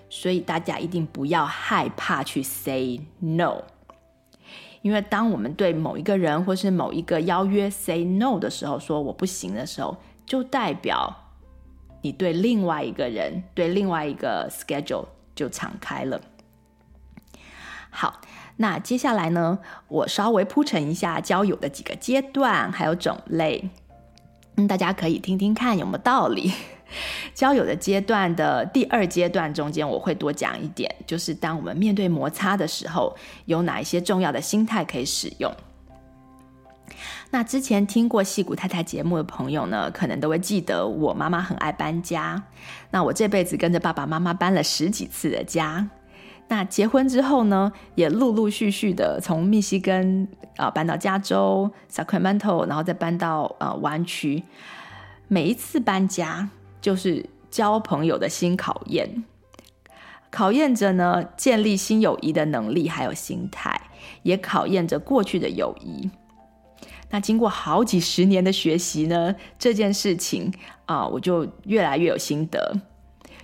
所以，大家一定不要害怕去 say no。因为当我们对某一个人或是某一个邀约 say no 的时候，说我不行的时候，就代表。你对另外一个人，对另外一个 schedule 就敞开了。好，那接下来呢，我稍微铺陈一下交友的几个阶段，还有种类，嗯，大家可以听听看有没有道理。交友的阶段的第二阶段中间，我会多讲一点，就是当我们面对摩擦的时候，有哪一些重要的心态可以使用。那之前听过戏骨太太节目的朋友呢，可能都会记得我妈妈很爱搬家。那我这辈子跟着爸爸妈妈搬了十几次的家。那结婚之后呢，也陆陆续续的从密西根啊、搬到加州 Sacramento，然后再搬到呃湾区。每一次搬家，就是交朋友的新考验，考验着呢建立新友谊的能力还有心态，也考验着过去的友谊。那经过好几十年的学习呢，这件事情啊，我就越来越有心得。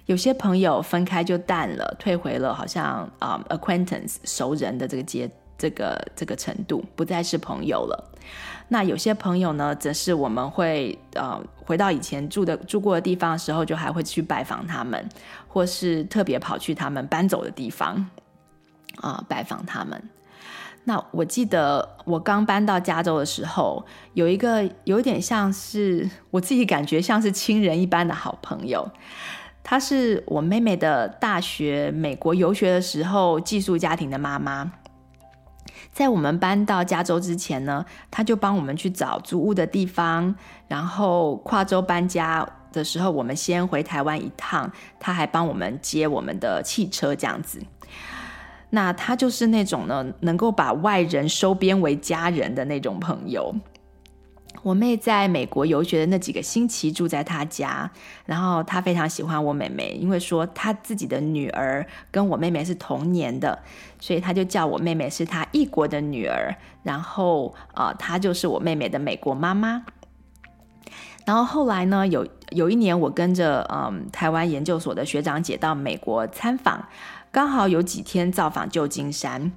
有些朋友分开就淡了，退回了好像啊 acquaintance 熟人的这个阶这个这个程度，不再是朋友了。那有些朋友呢，则是我们会呃回到以前住的住过的地方的时候，就还会去拜访他们，或是特别跑去他们搬走的地方啊、拜访他们。那我记得我刚搬到加州的时候，有一个有点像是我自己感觉像是亲人一般的好朋友，她是我妹妹的大学美国游学的时候寄宿家庭的妈妈。在我们搬到加州之前呢，她就帮我们去找租屋的地方，然后跨州搬家的时候，我们先回台湾一趟，她还帮我们接我们的汽车这样子。那他就是那种呢，能够把外人收编为家人的那种朋友。我妹在美国游学的那几个星期住在他家，然后他非常喜欢我妹妹，因为说他自己的女儿跟我妹妹是同年的，所以他就叫我妹妹是他异国的女儿，然后呃，他就是我妹妹的美国妈妈。然后后来呢，有有一年我跟着嗯台湾研究所的学长姐到美国参访。刚好有几天造访旧金山，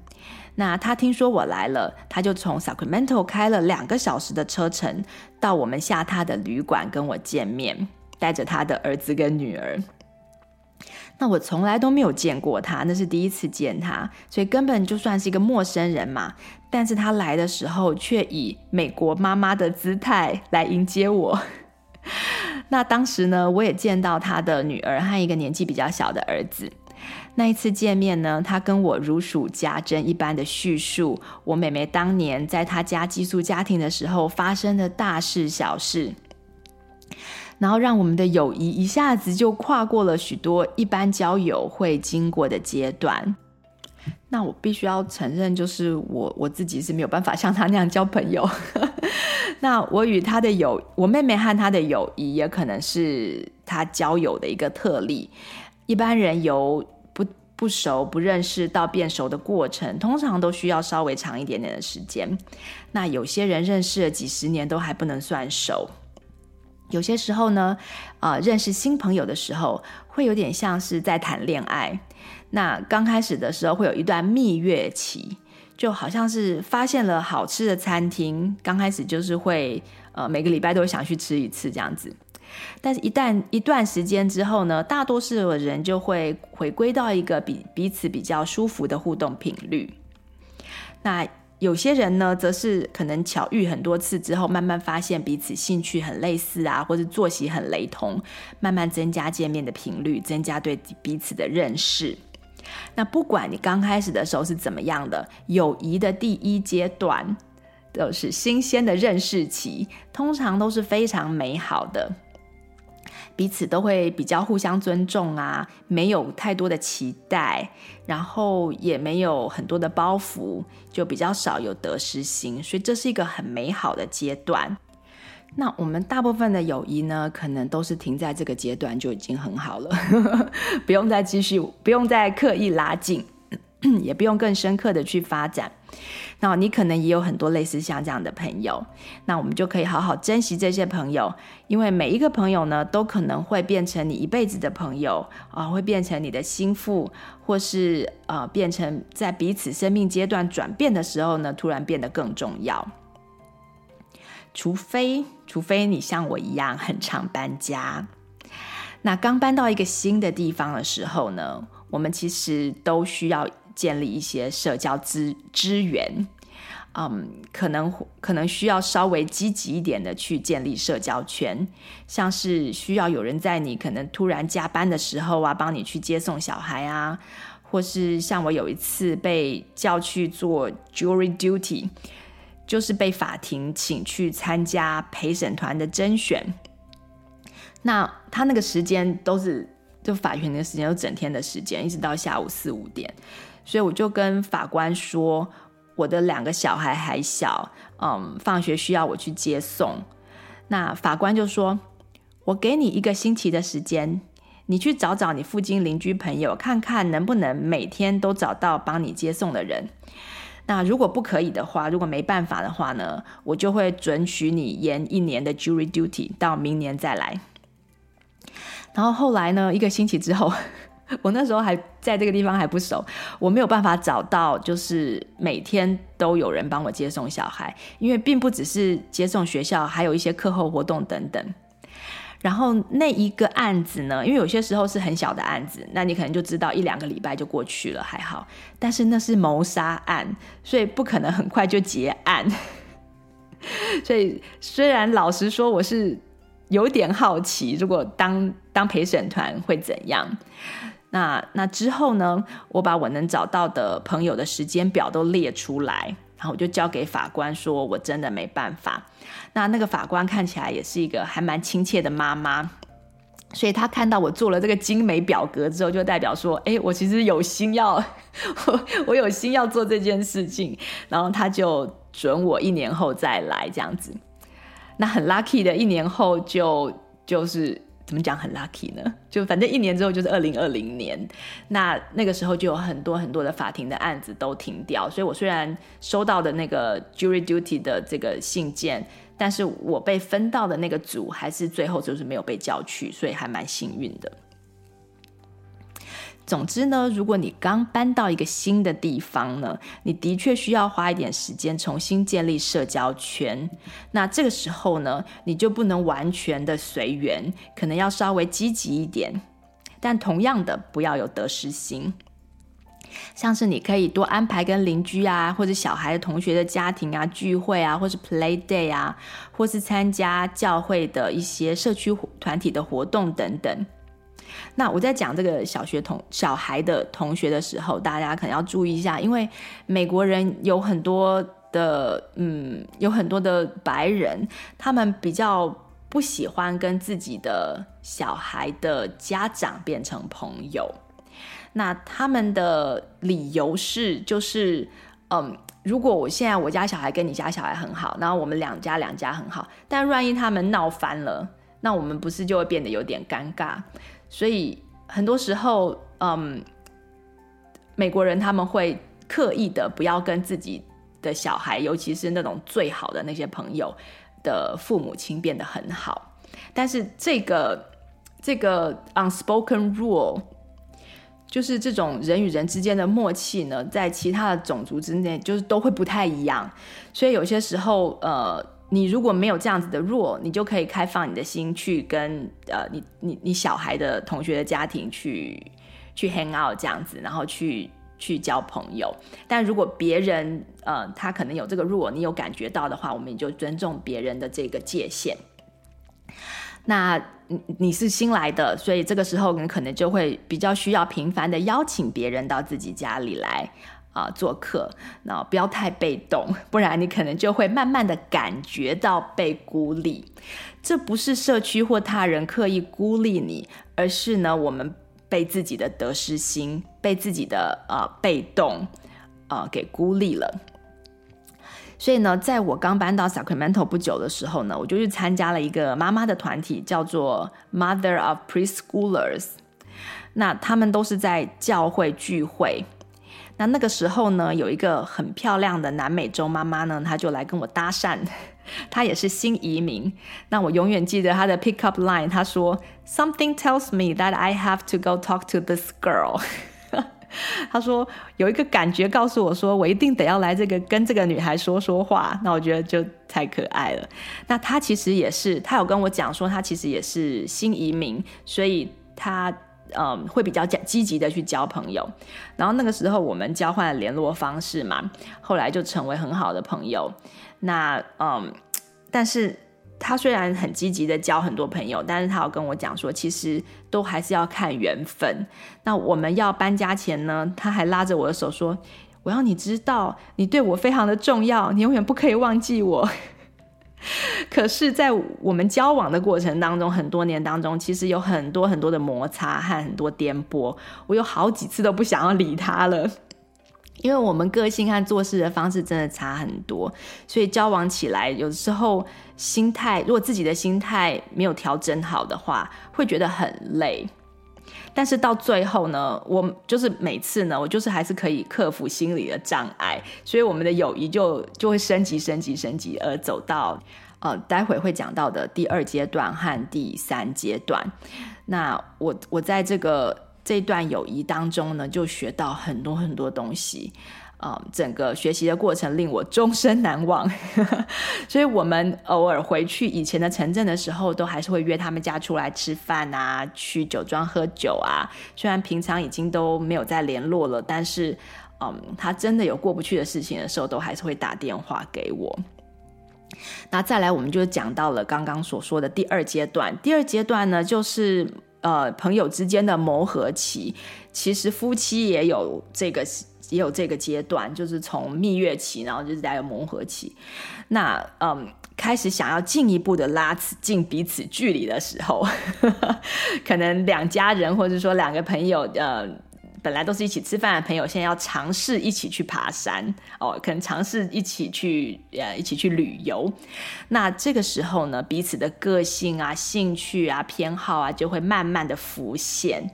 那他听说我来了，他就从 Sacramento 开了两个小时的车程到我们下榻的旅馆跟我见面，带着他的儿子跟女儿。那我从来都没有见过他，那是第一次见他，所以根本就算是一个陌生人嘛。但是他来的时候却以美国妈妈的姿态来迎接我。那当时呢，我也见到他的女儿和一个年纪比较小的儿子。那一次见面呢，他跟我如数家珍一般的叙述我妹妹当年在他家寄宿家庭的时候发生的大事小事，然后让我们的友谊一下子就跨过了许多一般交友会经过的阶段。那我必须要承认，就是我我自己是没有办法像他那样交朋友。那我与他的友，我妹妹和他的友谊也可能是他交友的一个特例。一般人由不熟、不认识到变熟的过程，通常都需要稍微长一点点的时间。那有些人认识了几十年都还不能算熟。有些时候呢，呃，认识新朋友的时候，会有点像是在谈恋爱。那刚开始的时候会有一段蜜月期，就好像是发现了好吃的餐厅，刚开始就是会呃每个礼拜都想去吃一次这样子。但是，一旦一段时间之后呢，大多数的人就会回归到一个比彼此比较舒服的互动频率。那有些人呢，则是可能巧遇很多次之后，慢慢发现彼此兴趣很类似啊，或者作息很雷同，慢慢增加见面的频率，增加对彼此的认识。那不管你刚开始的时候是怎么样的，友谊的第一阶段都是新鲜的认识期，通常都是非常美好的。彼此都会比较互相尊重啊，没有太多的期待，然后也没有很多的包袱，就比较少有得失心，所以这是一个很美好的阶段。那我们大部分的友谊呢，可能都是停在这个阶段就已经很好了，不用再继续，不用再刻意拉近。也不用更深刻的去发展，那你可能也有很多类似像这样的朋友，那我们就可以好好珍惜这些朋友，因为每一个朋友呢，都可能会变成你一辈子的朋友啊，会变成你的心腹，或是呃，变成在彼此生命阶段转变的时候呢，突然变得更重要。除非，除非你像我一样很常搬家，那刚搬到一个新的地方的时候呢，我们其实都需要。建立一些社交资资源，嗯，可能可能需要稍微积极一点的去建立社交圈，像是需要有人在你可能突然加班的时候啊，帮你去接送小孩啊，或是像我有一次被叫去做 jury duty，就是被法庭请去参加陪审团的甄选，那他那个时间都是就法院的时间，有整天的时间，一直到下午四五点。所以我就跟法官说，我的两个小孩还小，嗯，放学需要我去接送。那法官就说，我给你一个星期的时间，你去找找你附近邻居朋友，看看能不能每天都找到帮你接送的人。那如果不可以的话，如果没办法的话呢，我就会准许你延一年的 jury duty 到明年再来。然后后来呢，一个星期之后，我那时候还在这个地方还不熟，我没有办法找到就是每天都有人帮我接送小孩，因为并不只是接送学校，还有一些课后活动等等。然后那一个案子呢，因为有些时候是很小的案子，那你可能就知道一两个礼拜就过去了，还好。但是那是谋杀案，所以不可能很快就结案。所以虽然老实说，我是有点好奇，如果当当陪审团会怎样？那那之后呢，我把我能找到的朋友的时间表都列出来。然后我就交给法官说，我真的没办法。那那个法官看起来也是一个还蛮亲切的妈妈，所以他看到我做了这个精美表格之后，就代表说，哎，我其实有心要，我我有心要做这件事情。然后他就准我一年后再来这样子。那很 lucky 的，一年后就就是。怎么讲很 lucky 呢？就反正一年之后就是二零二零年，那那个时候就有很多很多的法庭的案子都停掉，所以我虽然收到的那个 jury duty 的这个信件，但是我被分到的那个组还是最后就是没有被叫去，所以还蛮幸运的。总之呢，如果你刚搬到一个新的地方呢，你的确需要花一点时间重新建立社交圈。那这个时候呢，你就不能完全的随缘，可能要稍微积极一点。但同样的，不要有得失心。像是你可以多安排跟邻居啊，或者小孩的同学的家庭啊聚会啊，或是 play day 啊，或是参加教会的一些社区团体的活动等等。那我在讲这个小学同小孩的同学的时候，大家可能要注意一下，因为美国人有很多的，嗯，有很多的白人，他们比较不喜欢跟自己的小孩的家长变成朋友。那他们的理由是，就是，嗯，如果我现在我家小孩跟你家小孩很好，然后我们两家两家很好，但万一他们闹翻了，那我们不是就会变得有点尴尬？所以很多时候，嗯，美国人他们会刻意的不要跟自己的小孩，尤其是那种最好的那些朋友的父母亲变得很好。但是这个这个 unspoken rule，就是这种人与人之间的默契呢，在其他的种族之内，就是都会不太一样。所以有些时候，呃。你如果没有这样子的弱，你就可以开放你的心去跟呃你你你小孩的同学的家庭去去 hang out 这样子，然后去去交朋友。但如果别人呃他可能有这个弱，你有感觉到的话，我们也就尊重别人的这个界限。那你你是新来的，所以这个时候你可能就会比较需要频繁的邀请别人到自己家里来。啊，做客，那不要太被动，不然你可能就会慢慢的感觉到被孤立。这不是社区或他人刻意孤立你，而是呢，我们被自己的得失心、被自己的呃被动呃给孤立了。所以呢，在我刚搬到 Sacramento 不久的时候呢，我就去参加了一个妈妈的团体，叫做 Mother of Preschoolers。那他们都是在教会聚会。那那个时候呢，有一个很漂亮的南美洲妈妈呢，她就来跟我搭讪。她也是新移民。那我永远记得她的 pick up line，她说：“Something tells me that I have to go talk to this girl。”她说有一个感觉告诉我说，我一定得要来这个跟这个女孩说说话。那我觉得就太可爱了。那她其实也是，她有跟我讲说，她其实也是新移民，所以她。嗯，会比较积极的去交朋友，然后那个时候我们交换了联络方式嘛，后来就成为很好的朋友。那嗯，但是他虽然很积极的交很多朋友，但是他有跟我讲说，其实都还是要看缘分。那我们要搬家前呢，他还拉着我的手说：“我要你知道，你对我非常的重要，你永远不可以忘记我。” 可是，在我们交往的过程当中，很多年当中，其实有很多很多的摩擦和很多颠簸。我有好几次都不想要理他了，因为我们个性和做事的方式真的差很多，所以交往起来有时候心态，如果自己的心态没有调整好的话，会觉得很累。但是到最后呢，我就是每次呢，我就是还是可以克服心理的障碍，所以我们的友谊就就会升级、升级、升级，而走到呃，待会会讲到的第二阶段和第三阶段。那我我在这个这段友谊当中呢，就学到很多很多东西。啊、整个学习的过程令我终身难忘，所以我们偶尔回去以前的城镇的时候，都还是会约他们家出来吃饭啊，去酒庄喝酒啊。虽然平常已经都没有再联络了，但是，嗯，他真的有过不去的事情的时候，都还是会打电话给我。那再来，我们就讲到了刚刚所说的第二阶段。第二阶段呢，就是呃，朋友之间的磨合期。其实夫妻也有这个。也有这个阶段，就是从蜜月期，然后就是在有磨合期。那嗯，开始想要进一步的拉近彼此距离的时候，可能两家人或者说两个朋友，呃，本来都是一起吃饭的朋友，现在要尝试一起去爬山哦，可能尝试一起去呃一起去旅游。那这个时候呢，彼此的个性啊、兴趣啊、偏好啊，就会慢慢的浮现。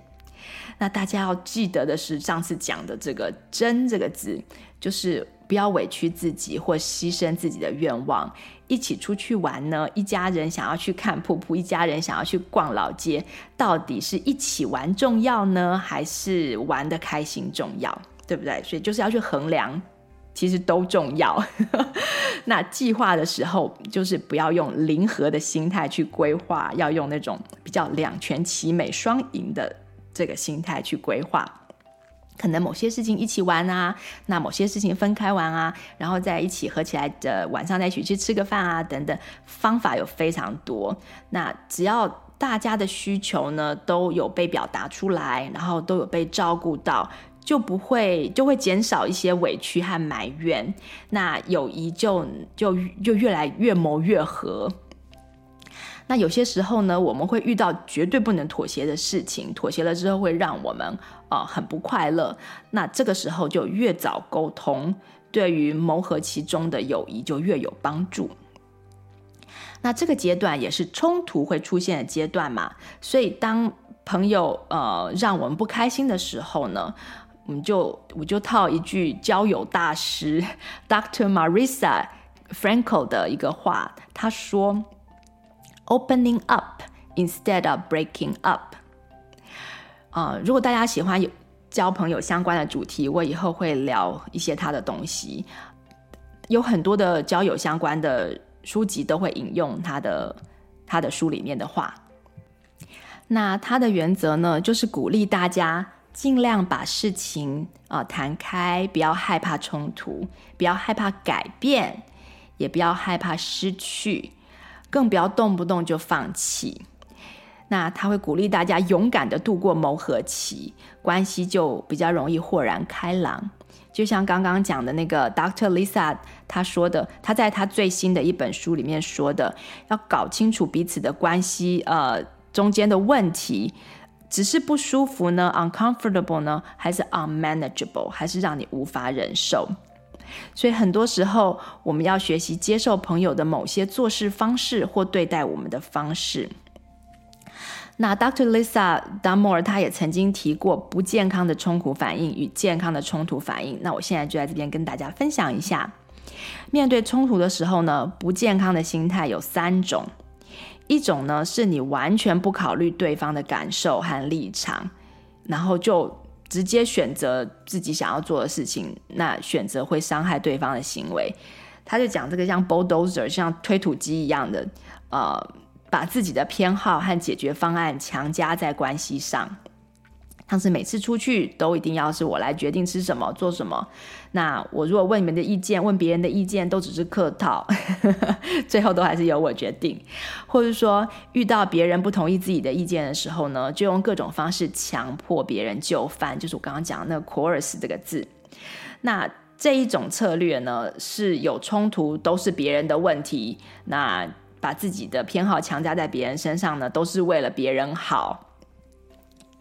那大家要记得的是，上次讲的这个“真”这个字，就是不要委屈自己或牺牲自己的愿望。一起出去玩呢，一家人想要去看瀑布，一家人想要去逛老街，到底是一起玩重要呢，还是玩得开心重要？对不对？所以就是要去衡量，其实都重要。那计划的时候，就是不要用零和的心态去规划，要用那种比较两全其美、双赢的。这个心态去规划，可能某些事情一起玩啊，那某些事情分开玩啊，然后在一起合起来的晚上再一起去吃个饭啊，等等，方法有非常多。那只要大家的需求呢都有被表达出来，然后都有被照顾到，就不会就会减少一些委屈和埋怨，那友谊就就就越来越磨越合。那有些时候呢，我们会遇到绝对不能妥协的事情，妥协了之后会让我们、呃、很不快乐。那这个时候就越早沟通，对于谋合其中的友谊就越有帮助。那这个阶段也是冲突会出现的阶段嘛，所以当朋友呃让我们不开心的时候呢，我们就我就套一句交友大师 Dr. Marisa Frankel 的一个话，他说。Opening up instead of breaking up。啊，如果大家喜欢有交朋友相关的主题，我以后会聊一些他的东西。有很多的交友相关的书籍都会引用他的他的书里面的话。那他的原则呢，就是鼓励大家尽量把事情啊谈开，不要害怕冲突，不要害怕改变，也不要害怕失去。更不要动不动就放弃。那他会鼓励大家勇敢地度过磨合期，关系就比较容易豁然开朗。就像刚刚讲的那个 Dr. Lisa 他说的，他在他最新的一本书里面说的，要搞清楚彼此的关系，呃，中间的问题，只是不舒服呢，uncomfortable 呢，还是 unmanageable，还是让你无法忍受。所以很多时候，我们要学习接受朋友的某些做事方式或对待我们的方式。那 Dr. Lisa Damour 他也曾经提过不健康的冲突反应与健康的冲突反应。那我现在就在这边跟大家分享一下，面对冲突的时候呢，不健康的心态有三种。一种呢，是你完全不考虑对方的感受和立场，然后就。直接选择自己想要做的事情，那选择会伤害对方的行为。他就讲这个像 bulldozer，像推土机一样的，呃，把自己的偏好和解决方案强加在关系上。像是每次出去都一定要是我来决定吃什么做什么，那我如果问你们的意见，问别人的意见都只是客套，最后都还是由我决定。或者说遇到别人不同意自己的意见的时候呢，就用各种方式强迫别人就范，就是我刚刚讲的那 coerce 这个字。那这一种策略呢，是有冲突都是别人的问题，那把自己的偏好强加在别人身上呢，都是为了别人好。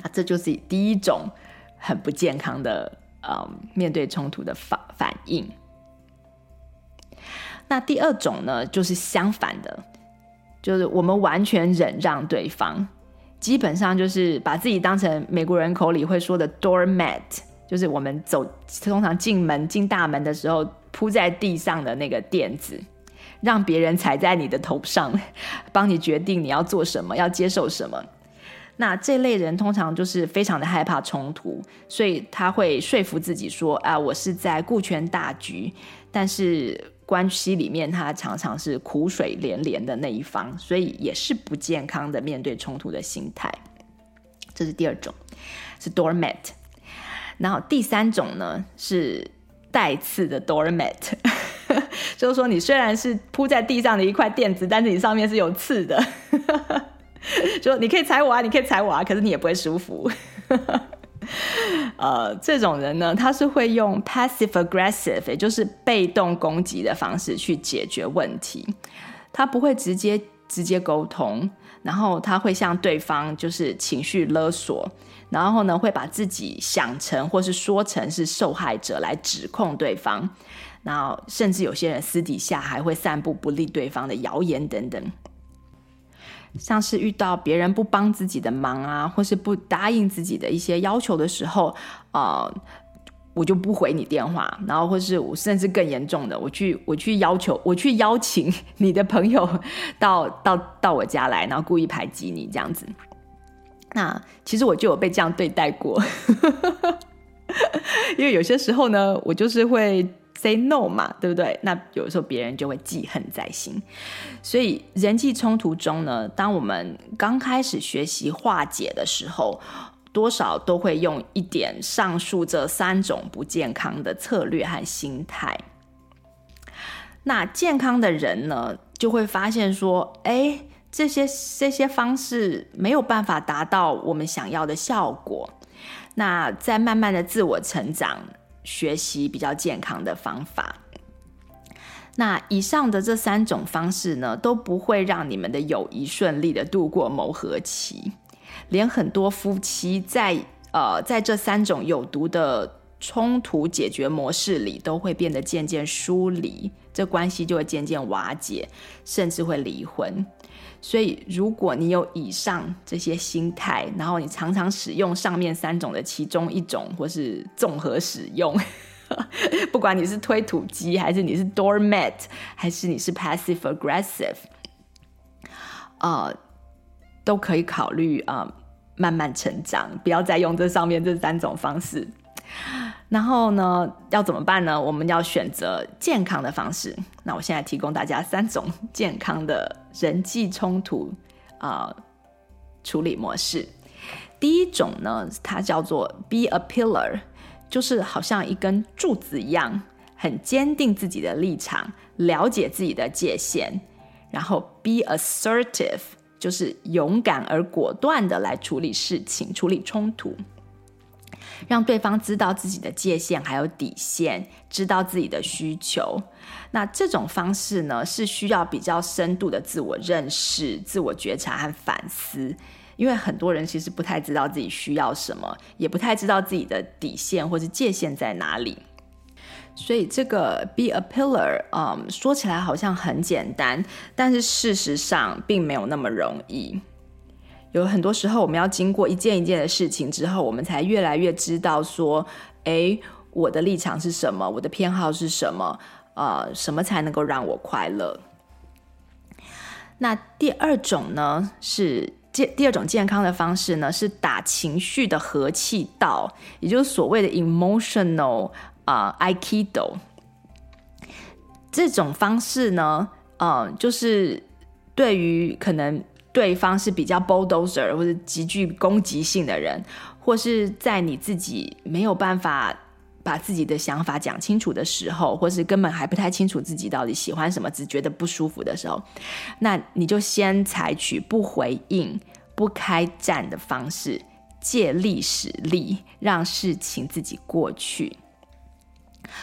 啊，这就是第一种很不健康的，呃，面对冲突的反反应。那第二种呢，就是相反的，就是我们完全忍让对方，基本上就是把自己当成美国人口里会说的 doormat，就是我们走通常进门进大门的时候铺在地上的那个垫子，让别人踩在你的头上，帮你决定你要做什么，要接受什么。那这类人通常就是非常的害怕冲突，所以他会说服自己说：“啊，我是在顾全大局。”但是关系里面，他常常是苦水连连的那一方，所以也是不健康的面对冲突的心态。这是第二种，是 doormat。然后第三种呢，是带刺的 doormat，就是说你虽然是铺在地上的一块垫子，但是你上面是有刺的，就你可以踩我啊，你可以踩我啊，可是你也不会舒服。呃，这种人呢，他是会用 passive aggressive，也就是被动攻击的方式去解决问题。他不会直接直接沟通，然后他会向对方就是情绪勒索，然后呢，会把自己想成或是说成是受害者来指控对方，然后甚至有些人私底下还会散布不利对方的谣言等等。像是遇到别人不帮自己的忙啊，或是不答应自己的一些要求的时候，呃，我就不回你电话，然后或是我甚至更严重的，我去我去要求我去邀请你的朋友到 到到我家来，然后故意排挤你这样子。那其实我就有被这样对待过，因为有些时候呢，我就是会。Say no 嘛，对不对？那有时候别人就会记恨在心，所以人际冲突中呢，当我们刚开始学习化解的时候，多少都会用一点上述这三种不健康的策略和心态。那健康的人呢，就会发现说，哎，这些这些方式没有办法达到我们想要的效果。那在慢慢的自我成长。学习比较健康的方法。那以上的这三种方式呢，都不会让你们的友谊顺利的度过磨合期。连很多夫妻在呃在这三种有毒的冲突解决模式里，都会变得渐渐疏离，这关系就会渐渐瓦解，甚至会离婚。所以，如果你有以上这些心态，然后你常常使用上面三种的其中一种，或是综合使用，不管你是推土机，还是你是 doormat，还是你是 passive aggressive，呃，都可以考虑啊，呃，慢慢成长，不要再用这上面这三种方式。然后呢，要怎么办呢？我们要选择健康的方式。那我现在提供大家三种健康的人际冲突啊、处理模式。第一种呢，它叫做 be a pillar，就是好像一根柱子一样，很坚定自己的立场，了解自己的界限，然后 be assertive，就是勇敢而果断的来处理事情、处理冲突。让对方知道自己的界限还有底线，知道自己的需求。那这种方式呢，是需要比较深度的自我认识、自我觉察和反思。因为很多人其实不太知道自己需要什么，也不太知道自己的底线或是界限在哪里。所以这个 be a pillar，嗯，说起来好像很简单，但是事实上并没有那么容易。有很多时候，我们要经过一件一件的事情之后，我们才越来越知道说，诶，我的立场是什么，我的偏好是什么，呃，什么才能够让我快乐？那第二种呢，是健第二种健康的方式呢，是打情绪的和气道，也就是所谓的 emotional 啊、，ikido。这种方式呢，嗯、呃，就是对于可能。对方是比较 bulldozer 或者极具攻击性的人，或是在你自己没有办法把自己的想法讲清楚的时候，或是根本还不太清楚自己到底喜欢什么，只觉得不舒服的时候，那你就先采取不回应、不开战的方式，借力使力，让事情自己过去。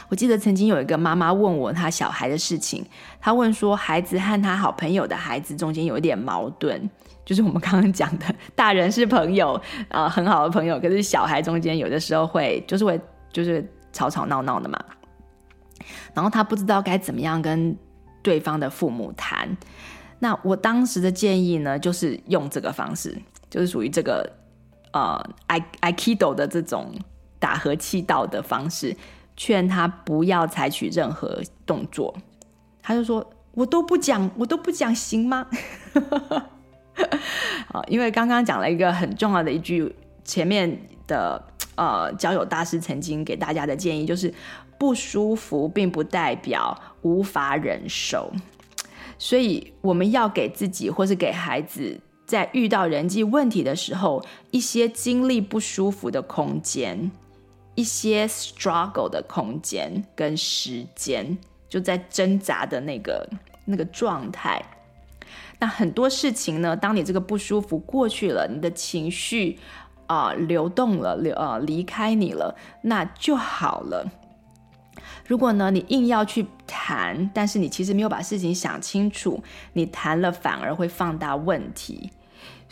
我记得曾经有一个妈妈问我她小孩的事情，她问说孩子和他好朋友的孩子中间有一点矛盾，就是我们刚刚讲的，大人是朋友啊、呃，很好的朋友，可是小孩中间有的时候会就是会就是吵吵闹闹的嘛，然后她不知道该怎么样跟对方的父母谈，那我当时的建议呢，就是用这个方式，就是属于这个呃 i i kido 的这种打和气道的方式，劝他不要采取任何动作。他就说：“我都不讲，我都不讲，行吗？”，因为刚刚讲了一个很重要的一句，前面的呃交友大师曾经给大家的建议就是。不舒服并不代表无法忍受，所以我们要给自己或是给孩子，在遇到人际问题的时候，一些经历不舒服的空间，一些 struggle 的空间跟时间，就在挣扎的那个那个状态。那很多事情呢，当你这个不舒服过去了，你的情绪啊、流动了，流呃离开你了，那就好了。如果呢，你硬要去谈，但是你其实没有把事情想清楚，你谈了反而会放大问题。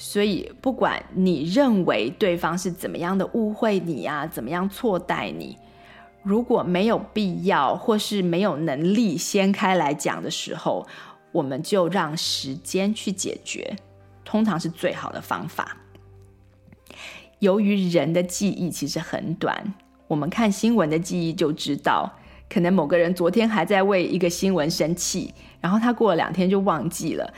所以，不管你认为对方是怎么样的误会你啊，怎么样错待你，如果没有必要或是没有能力掀开来讲的时候，我们就让时间去解决，通常是最好的方法。由于人的记忆其实很短，我们看新闻的记忆就知道。可能某个人昨天还在为一个新闻生气，然后他过了两天就忘记了，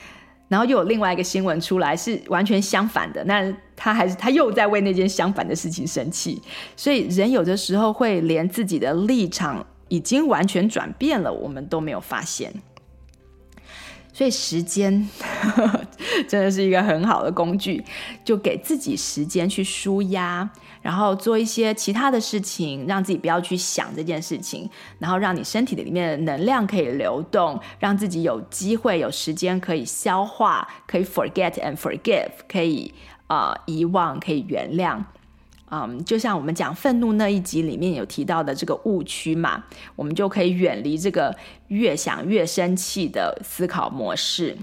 然后又有另外一个新闻出来是完全相反的，那他还是他又在为那件相反的事情生气，所以人有的时候会连自己的立场已经完全转变了，我们都没有发现。所以时间 真的是一个很好的工具，就给自己时间去舒压，然后做一些其他的事情，让自己不要去想这件事情，然后让你身体里面的能量可以流动，让自己有机会有时间可以消化，可以 forget and forgive，可以啊、呃、遗忘，可以原谅。嗯就像我们讲愤怒那一集里面有提到的这个误区嘛，我们就可以远离这个越想越生气的思考模式。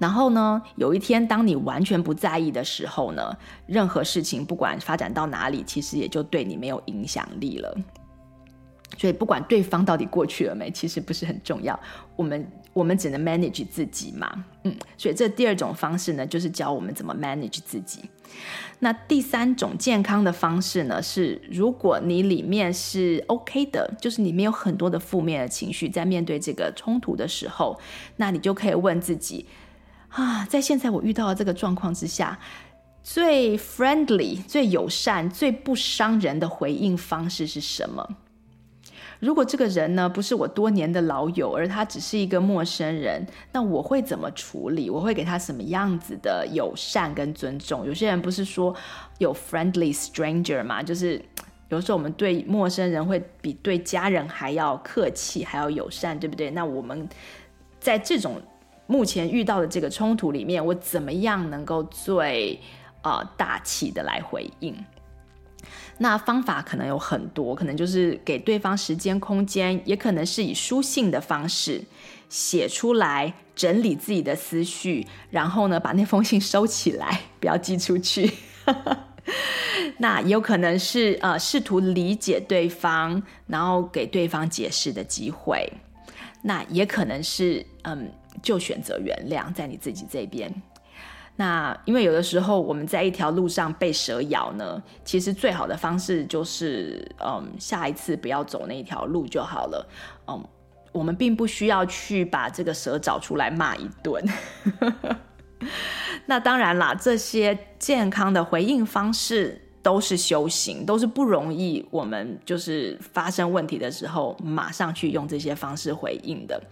然后呢，有一天当你完全不在意的时候呢，任何事情不管发展到哪里，其实也就对你没有影响力了。所以不管对方到底过去了没，其实不是很重要。我们我们只能 manage 自己嘛，嗯。所以这第二种方式呢，就是教我们怎么 manage 自己。那第三种健康的方式呢，是如果你里面是 OK 的，就是你没有很多的负面的情绪，在面对这个冲突的时候，那你就可以问自己啊，在现在我遇到的这个状况之下，最 friendly、最友善、最不伤人的回应方式是什么？如果这个人呢，不是我多年的老友，而他只是一个陌生人，那我会怎么处理？我会给他什么样子的友善跟尊重？有些人不是说有 friendly stranger 嘛，就是有时候我们对陌生人会比对家人还要客气，还要友善，对不对？那我们在这种目前遇到的这个冲突里面，我怎么样能够最呃大气的来回应？那方法可能有很多，可能就是给对方时间空间，也可能是以书信的方式写出来，整理自己的思绪，然后呢，把那封信收起来，不要寄出去。那也有可能是呃，试图理解对方，然后给对方解释的机会。那也可能是嗯，就选择原谅，在你自己这边。那因为有的时候我们在一条路上被蛇咬呢，其实最好的方式就是，嗯，下一次不要走那条路就好了。嗯，我们并不需要去把这个蛇找出来骂一顿。那当然啦，这些健康的回应方式都是修行，都是不容易。我们就是发生问题的时候，马上去用这些方式回应的。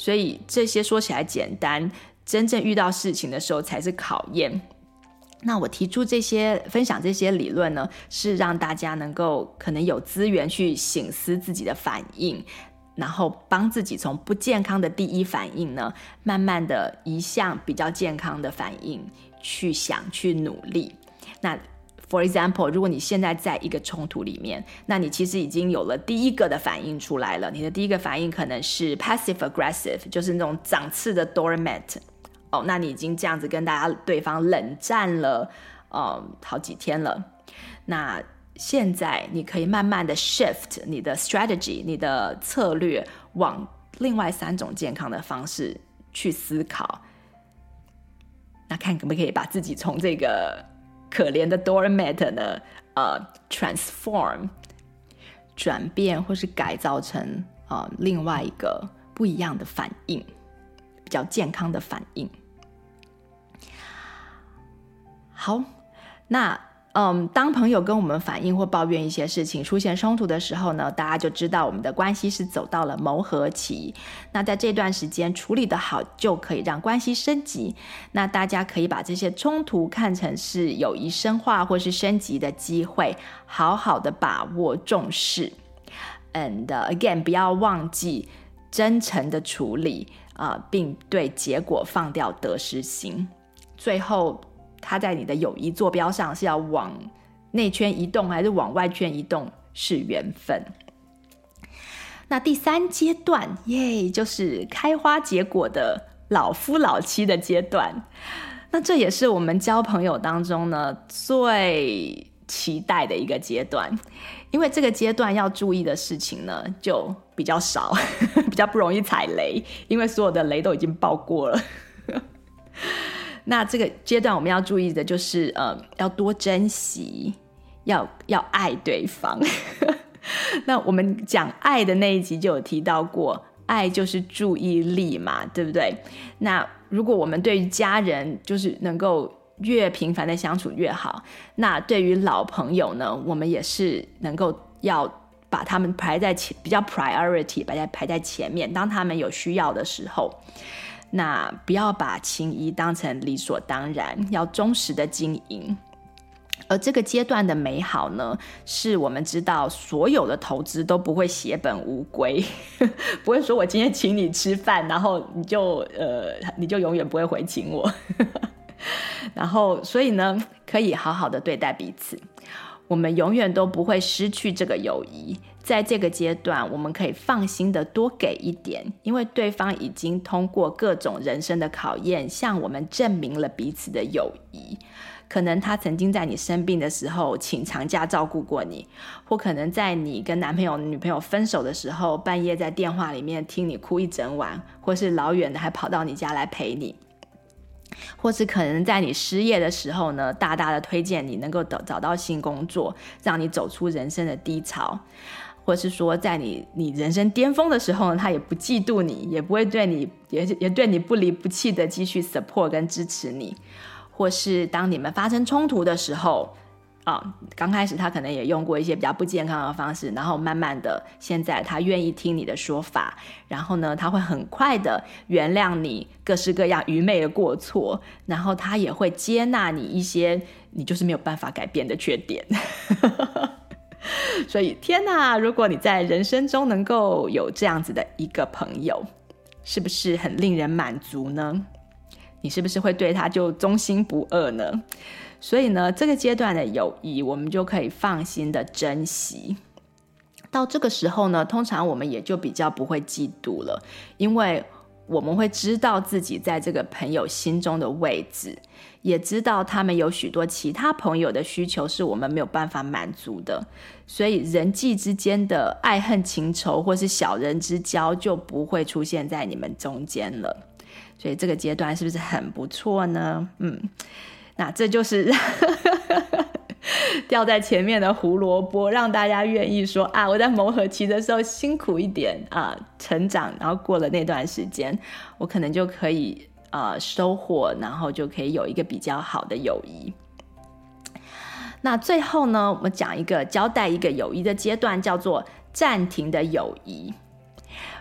所以这些说起来简单。真正遇到事情的时候才是考验。那我提出这些分享这些理论呢，是让大家能够可能有资源去省思自己的反应，然后帮自己从不健康的第一反应呢，慢慢的移向比较健康的反应去想去努力。那 For example，如果你现在在一个冲突里面，那你其实已经有了第一个的反应出来了。你的第一个反应可能是 passive aggressive，就是那种长刺的 doormat。哦，那你已经这样子跟大家对方冷战了，呃，好几天了。那现在你可以慢慢的 shift 你的 strategy，你的策略往另外三种健康的方式去思考。那看可不可以把自己从这个可怜的 doormat 呢，呃，transform 转变或是改造成呃另外一个不一样的反应，比较健康的反应。好，那。嗯，当朋友跟我们反映或抱怨一些事情，出现冲突的时候呢，大家就知道我们的关系是走到了磨合期。那在这段时间处理得好，就可以让关系升级。那大家可以把这些冲突看成是友谊深化或是升级的机会，好好的把握重视。And again，不要忘记真诚的处理啊，并对结果放掉得失心。最后。他在你的友谊坐标上是要往内圈移动还是往外圈移动，是缘分。那第三阶段，耶，就是开花结果的老夫老妻的阶段。那这也是我们交朋友当中呢最期待的一个阶段，因为这个阶段要注意的事情呢就比较少，比较不容易踩雷，因为所有的雷都已经爆过了。那这个阶段我们要注意的就是，呃，要多珍惜，要要爱对方。那我们讲爱的那一集就有提到过，爱就是注意力嘛，对不对？那如果我们对于家人就是能够越频繁的相处越好，那对于老朋友呢，我们也是能够要把他们排在前，比较 priority 摆在排在前面，当他们有需要的时候。那不要把情谊当成理所当然，要忠实的经营。而这个阶段的美好呢，是我们知道所有的投资都不会血本无归，不会说我今天请你吃饭，然后你就呃你就永远不会回请我。然后所以呢，可以好好的对待彼此，我们永远都不会失去这个友谊。在这个阶段，我们可以放心的多给一点，因为对方已经通过各种人生的考验，向我们证明了彼此的友谊。可能他曾经在你生病的时候请长假照顾过你，或可能在你跟男朋友、女朋友分手的时候，半夜在电话里面听你哭一整晚，或是老远的还跑到你家来陪你，或是可能在你失业的时候呢，大大的推荐你能够找找到新工作，让你走出人生的低潮。或是说，在你你人生巅峰的时候呢，他也不嫉妒你，也不会对你也也对你不离不弃的继续 support 跟支持你。或是当你们发生冲突的时候，啊，刚开始他可能也用过一些比较不健康的方式，然后慢慢的，现在他愿意听你的说法，然后呢，他会很快的原谅你各式各样愚昧的过错，然后他也会接纳你一些你就是没有办法改变的缺点。所以，天哪！如果你在人生中能够有这样子的一个朋友，是不是很令人满足呢？你是不是会对他就忠心不二呢？所以呢，这个阶段的友谊，我们就可以放心的珍惜。到这个时候呢，通常我们也就比较不会嫉妒了，因为我们会知道自己在这个朋友心中的位置。也知道他们有许多其他朋友的需求是我们没有办法满足的，所以人际之间的爱恨情仇或是小人之交就不会出现在你们中间了。所以这个阶段是不是很不错呢？嗯，那这就是 掉在前面的胡萝卜，让大家愿意说啊，我在磨合期的时候辛苦一点啊，成长，然后过了那段时间，我可能就可以。呃，收获，然后就可以有一个比较好的友谊。那最后呢，我们讲一个交代一个友谊的阶段，叫做暂停的友谊。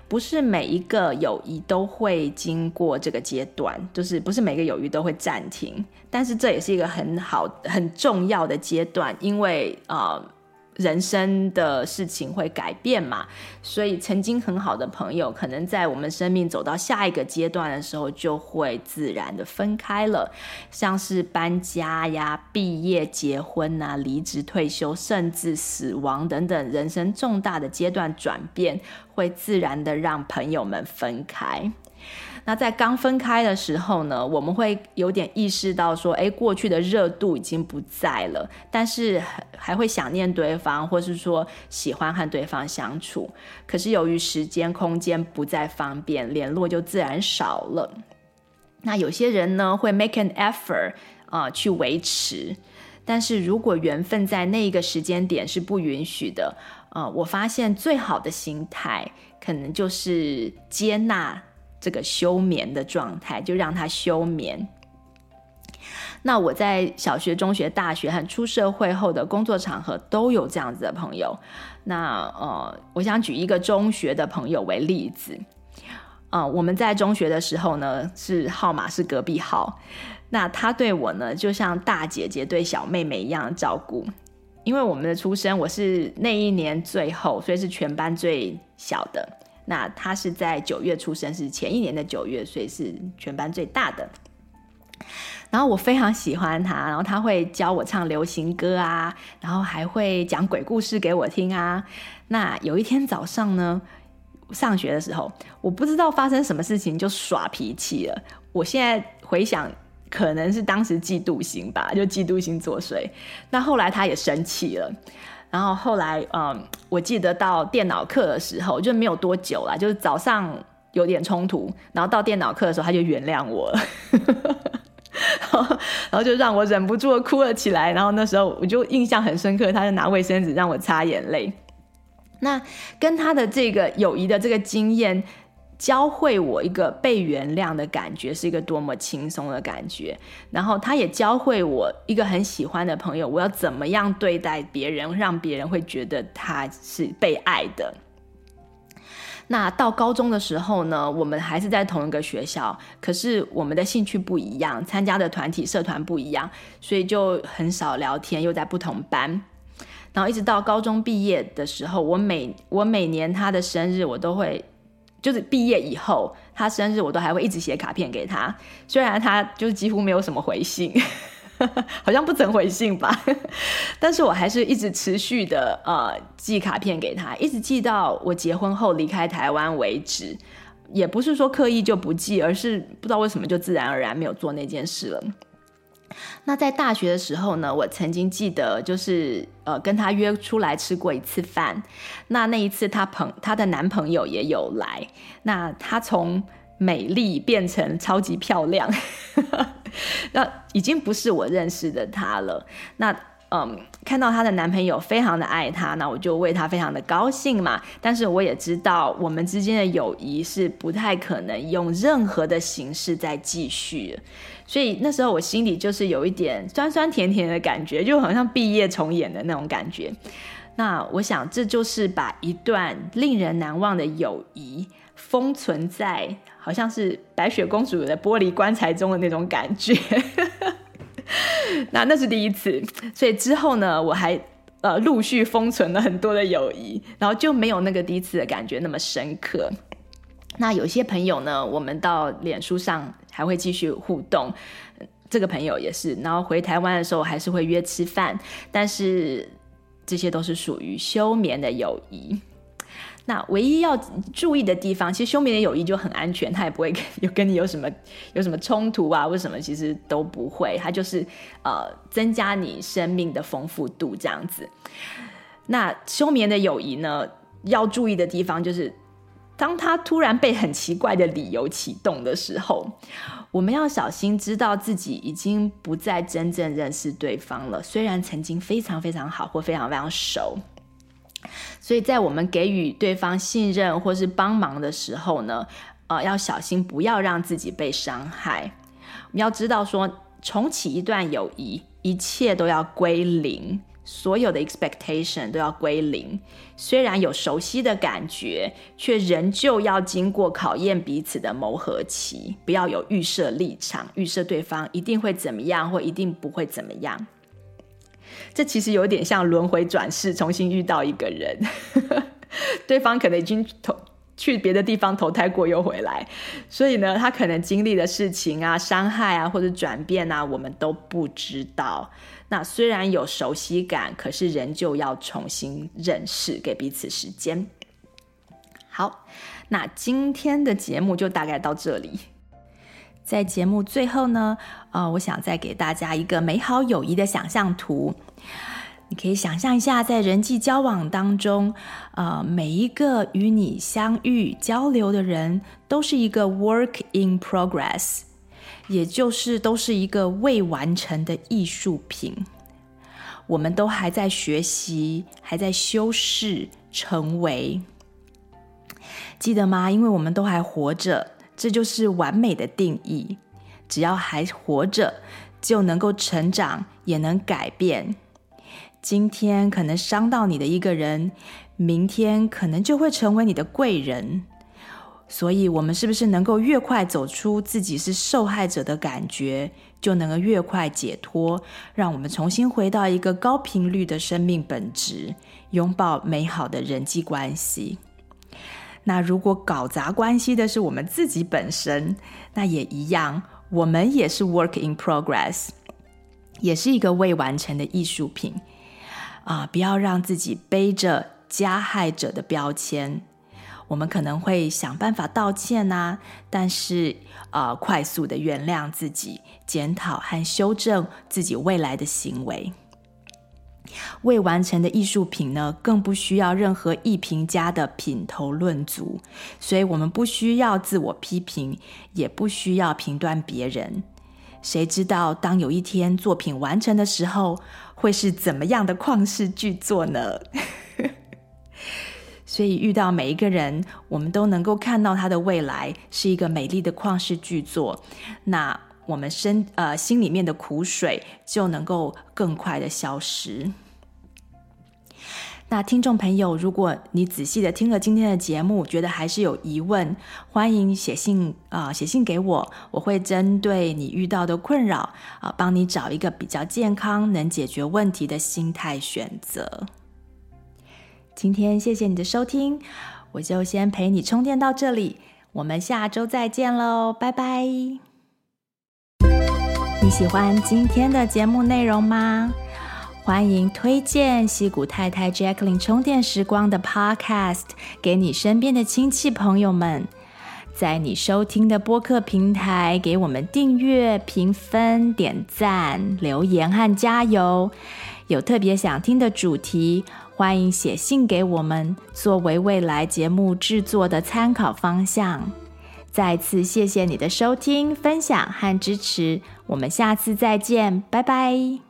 不是每一个友谊都会经过这个阶段，就是不是每个友谊都会暂停。但是这也是一个很好、很重要的阶段，因为呃。人生的事情会改变嘛，所以曾经很好的朋友，可能在我们生命走到下一个阶段的时候，就会自然的分开了。像是搬家呀、毕业、结婚啊、离职、退休，甚至死亡等等人生重大的阶段转变，会自然的让朋友们分开。那在刚分开的时候呢，我们会有点意识到说，哎，过去的热度已经不在了，但是还会想念对方，或是说喜欢和对方相处。可是由于时间、空间不再方便，联络就自然少了。那有些人呢会 make an effort 啊、呃、去维持，但是如果缘分在那一个时间点是不允许的，呃，我发现最好的心态可能就是接纳这个休眠的状态，就让他休眠。那我在小学、中学、大学和出社会后的工作场合都有这样子的朋友。那呃，我想举一个中学的朋友为例子。呃，我们在中学的时候呢，是号码是隔壁号。那他对我呢，就像大姐姐对小妹妹一样照顾。因为我们的出生，我是那一年最后，所以是全班最小的。那他是在九月出生，是前一年的九月，所以是全班最大的。然后我非常喜欢他，然后他会教我唱流行歌啊，然后还会讲鬼故事给我听啊。那有一天早上呢，上学的时候，我不知道发生什么事情就耍脾气了。我现在回想，可能是当时嫉妒心吧，就嫉妒心作祟。那后来他也生气了，然后后来嗯，我记得到电脑课的时候就没有多久啦，就是早上有点冲突，然后到电脑课的时候他就原谅我了。然后就让我忍不住哭了起来，然后那时候我就印象很深刻，他就拿卫生纸让我擦眼泪。那跟他的这个友谊的这个经验，教会我一个被原谅的感觉是一个多么轻松的感觉。然后他也教会我一个很喜欢的朋友，我要怎么样对待别人，让别人会觉得他是被爱的。那到高中的时候呢，我们还是在同一个学校，可是我们的兴趣不一样，参加的团体社团不一样，所以就很少聊天，又在不同班。然后一直到高中毕业的时候，我每我每年他的生日，我都会，就是毕业以后他生日，我都还会一直写卡片给他，虽然他就是几乎没有什么回信。好像不曾回信吧，但是我还是一直持续的呃寄卡片给他，一直寄到我结婚后离开台湾为止。也不是说刻意就不寄，而是不知道为什么就自然而然没有做那件事了。那在大学的时候呢，我曾经记得就是呃跟他约出来吃过一次饭，那那一次他朋他的男朋友也有来，那他从美丽变成超级漂亮。那已经不是我认识的她了。那嗯，看到她的男朋友非常的爱她，那我就为她非常的高兴嘛。但是我也知道，我们之间的友谊是不太可能用任何的形式再继续。所以那时候我心里就是有一点酸酸甜甜的感觉，就好像毕业重演的那种感觉。那我想，这就是把一段令人难忘的友谊封存在。好像是白雪公主的玻璃棺材中的那种感觉，那那是第一次，所以之后呢，我还呃陆续封存了很多的友谊，然后就没有那个第一次的感觉那么深刻。那有些朋友呢，我们到脸书上还会继续互动，这个朋友也是，然后回台湾的时候还是会约吃饭，但是这些都是属于休眠的友谊。那唯一要注意的地方，其实休眠的友谊就很安全，他也不会跟有跟你有什么有什么冲突啊，为什么其实都不会，他就是呃增加你生命的丰富度这样子。那休眠的友谊呢，要注意的地方就是，当他突然被很奇怪的理由启动的时候，我们要小心，知道自己已经不再真正认识对方了，虽然曾经非常非常好或非常非常熟。所以在我们给予对方信任或是帮忙的时候呢，呃，要小心不要让自己被伤害。我们要知道说，重启一段友谊，一切都要归零，所有的 expectation 都要归零。虽然有熟悉的感觉，却仍旧要经过考验彼此的磨合期。不要有预设立场，预设对方一定会怎么样，或一定不会怎么样。这其实有点像轮回转世，重新遇到一个人，对方可能已经投去别的地方投胎过又回来，所以呢，他可能经历的事情啊、伤害啊或者转变啊，我们都不知道。那虽然有熟悉感，可是仍旧要重新认识，给彼此时间。好，那今天的节目就大概到这里。在节目最后呢，呃，我想再给大家一个美好友谊的想象图。你可以想象一下，在人际交往当中，呃，每一个与你相遇交流的人，都是一个 work in progress。也就是都是一个未完成的艺术品。我们都还在学习，还在修饰，成为。记得吗？因为我们都还活着，这就是完美的定义。只要还活着，就能够成长，也能改变。今天可能伤到你的一个人，明天可能就会成为你的贵人。所以，我们是不是能够越快走出自己是受害者的感觉，就能够越快解脱，让我们重新回到一个高频率的生命本质，拥抱美好的人际关系。那如果搞砸关系的是我们自己本身，那也一样，我们也是 work in progress，也是一个未完成的艺术品啊！不要让自己背着加害者的标签。我们可能会想办法道歉呐、但是呃，快速的原谅自己，检讨和修正自己未来的行为。未完成的艺术品呢，更不需要任何艺评家的品头论足，所以我们不需要自我批评，也不需要评断别人。谁知道当有一天作品完成的时候，会是怎么样的旷世巨作呢？所以遇到每一个人，我们都能够看到他的未来是一个美丽的旷世巨作，那我们身呃心里面的苦水就能够更快的消失。那听众朋友，如果你仔细的听了今天的节目，觉得还是有疑问，欢迎写信啊、写信给我，我会针对你遇到的困扰啊、帮你找一个比较健康、能解决问题的心态选择。今天谢谢你的收听，我就先陪你充电到这里，我们下周再见喽，拜拜！你喜欢今天的节目内容吗？欢迎推荐西谷太太 Jacqueline 充电时光的 Podcast 给你身边的亲戚朋友们，在你收听的播客平台给我们订阅、评分、点赞、留言和加油。有特别想听的主题，欢迎写信给我们，作为未来节目制作的参考方向。再次谢谢你的收听、分享和支持，我们下次再见，拜拜。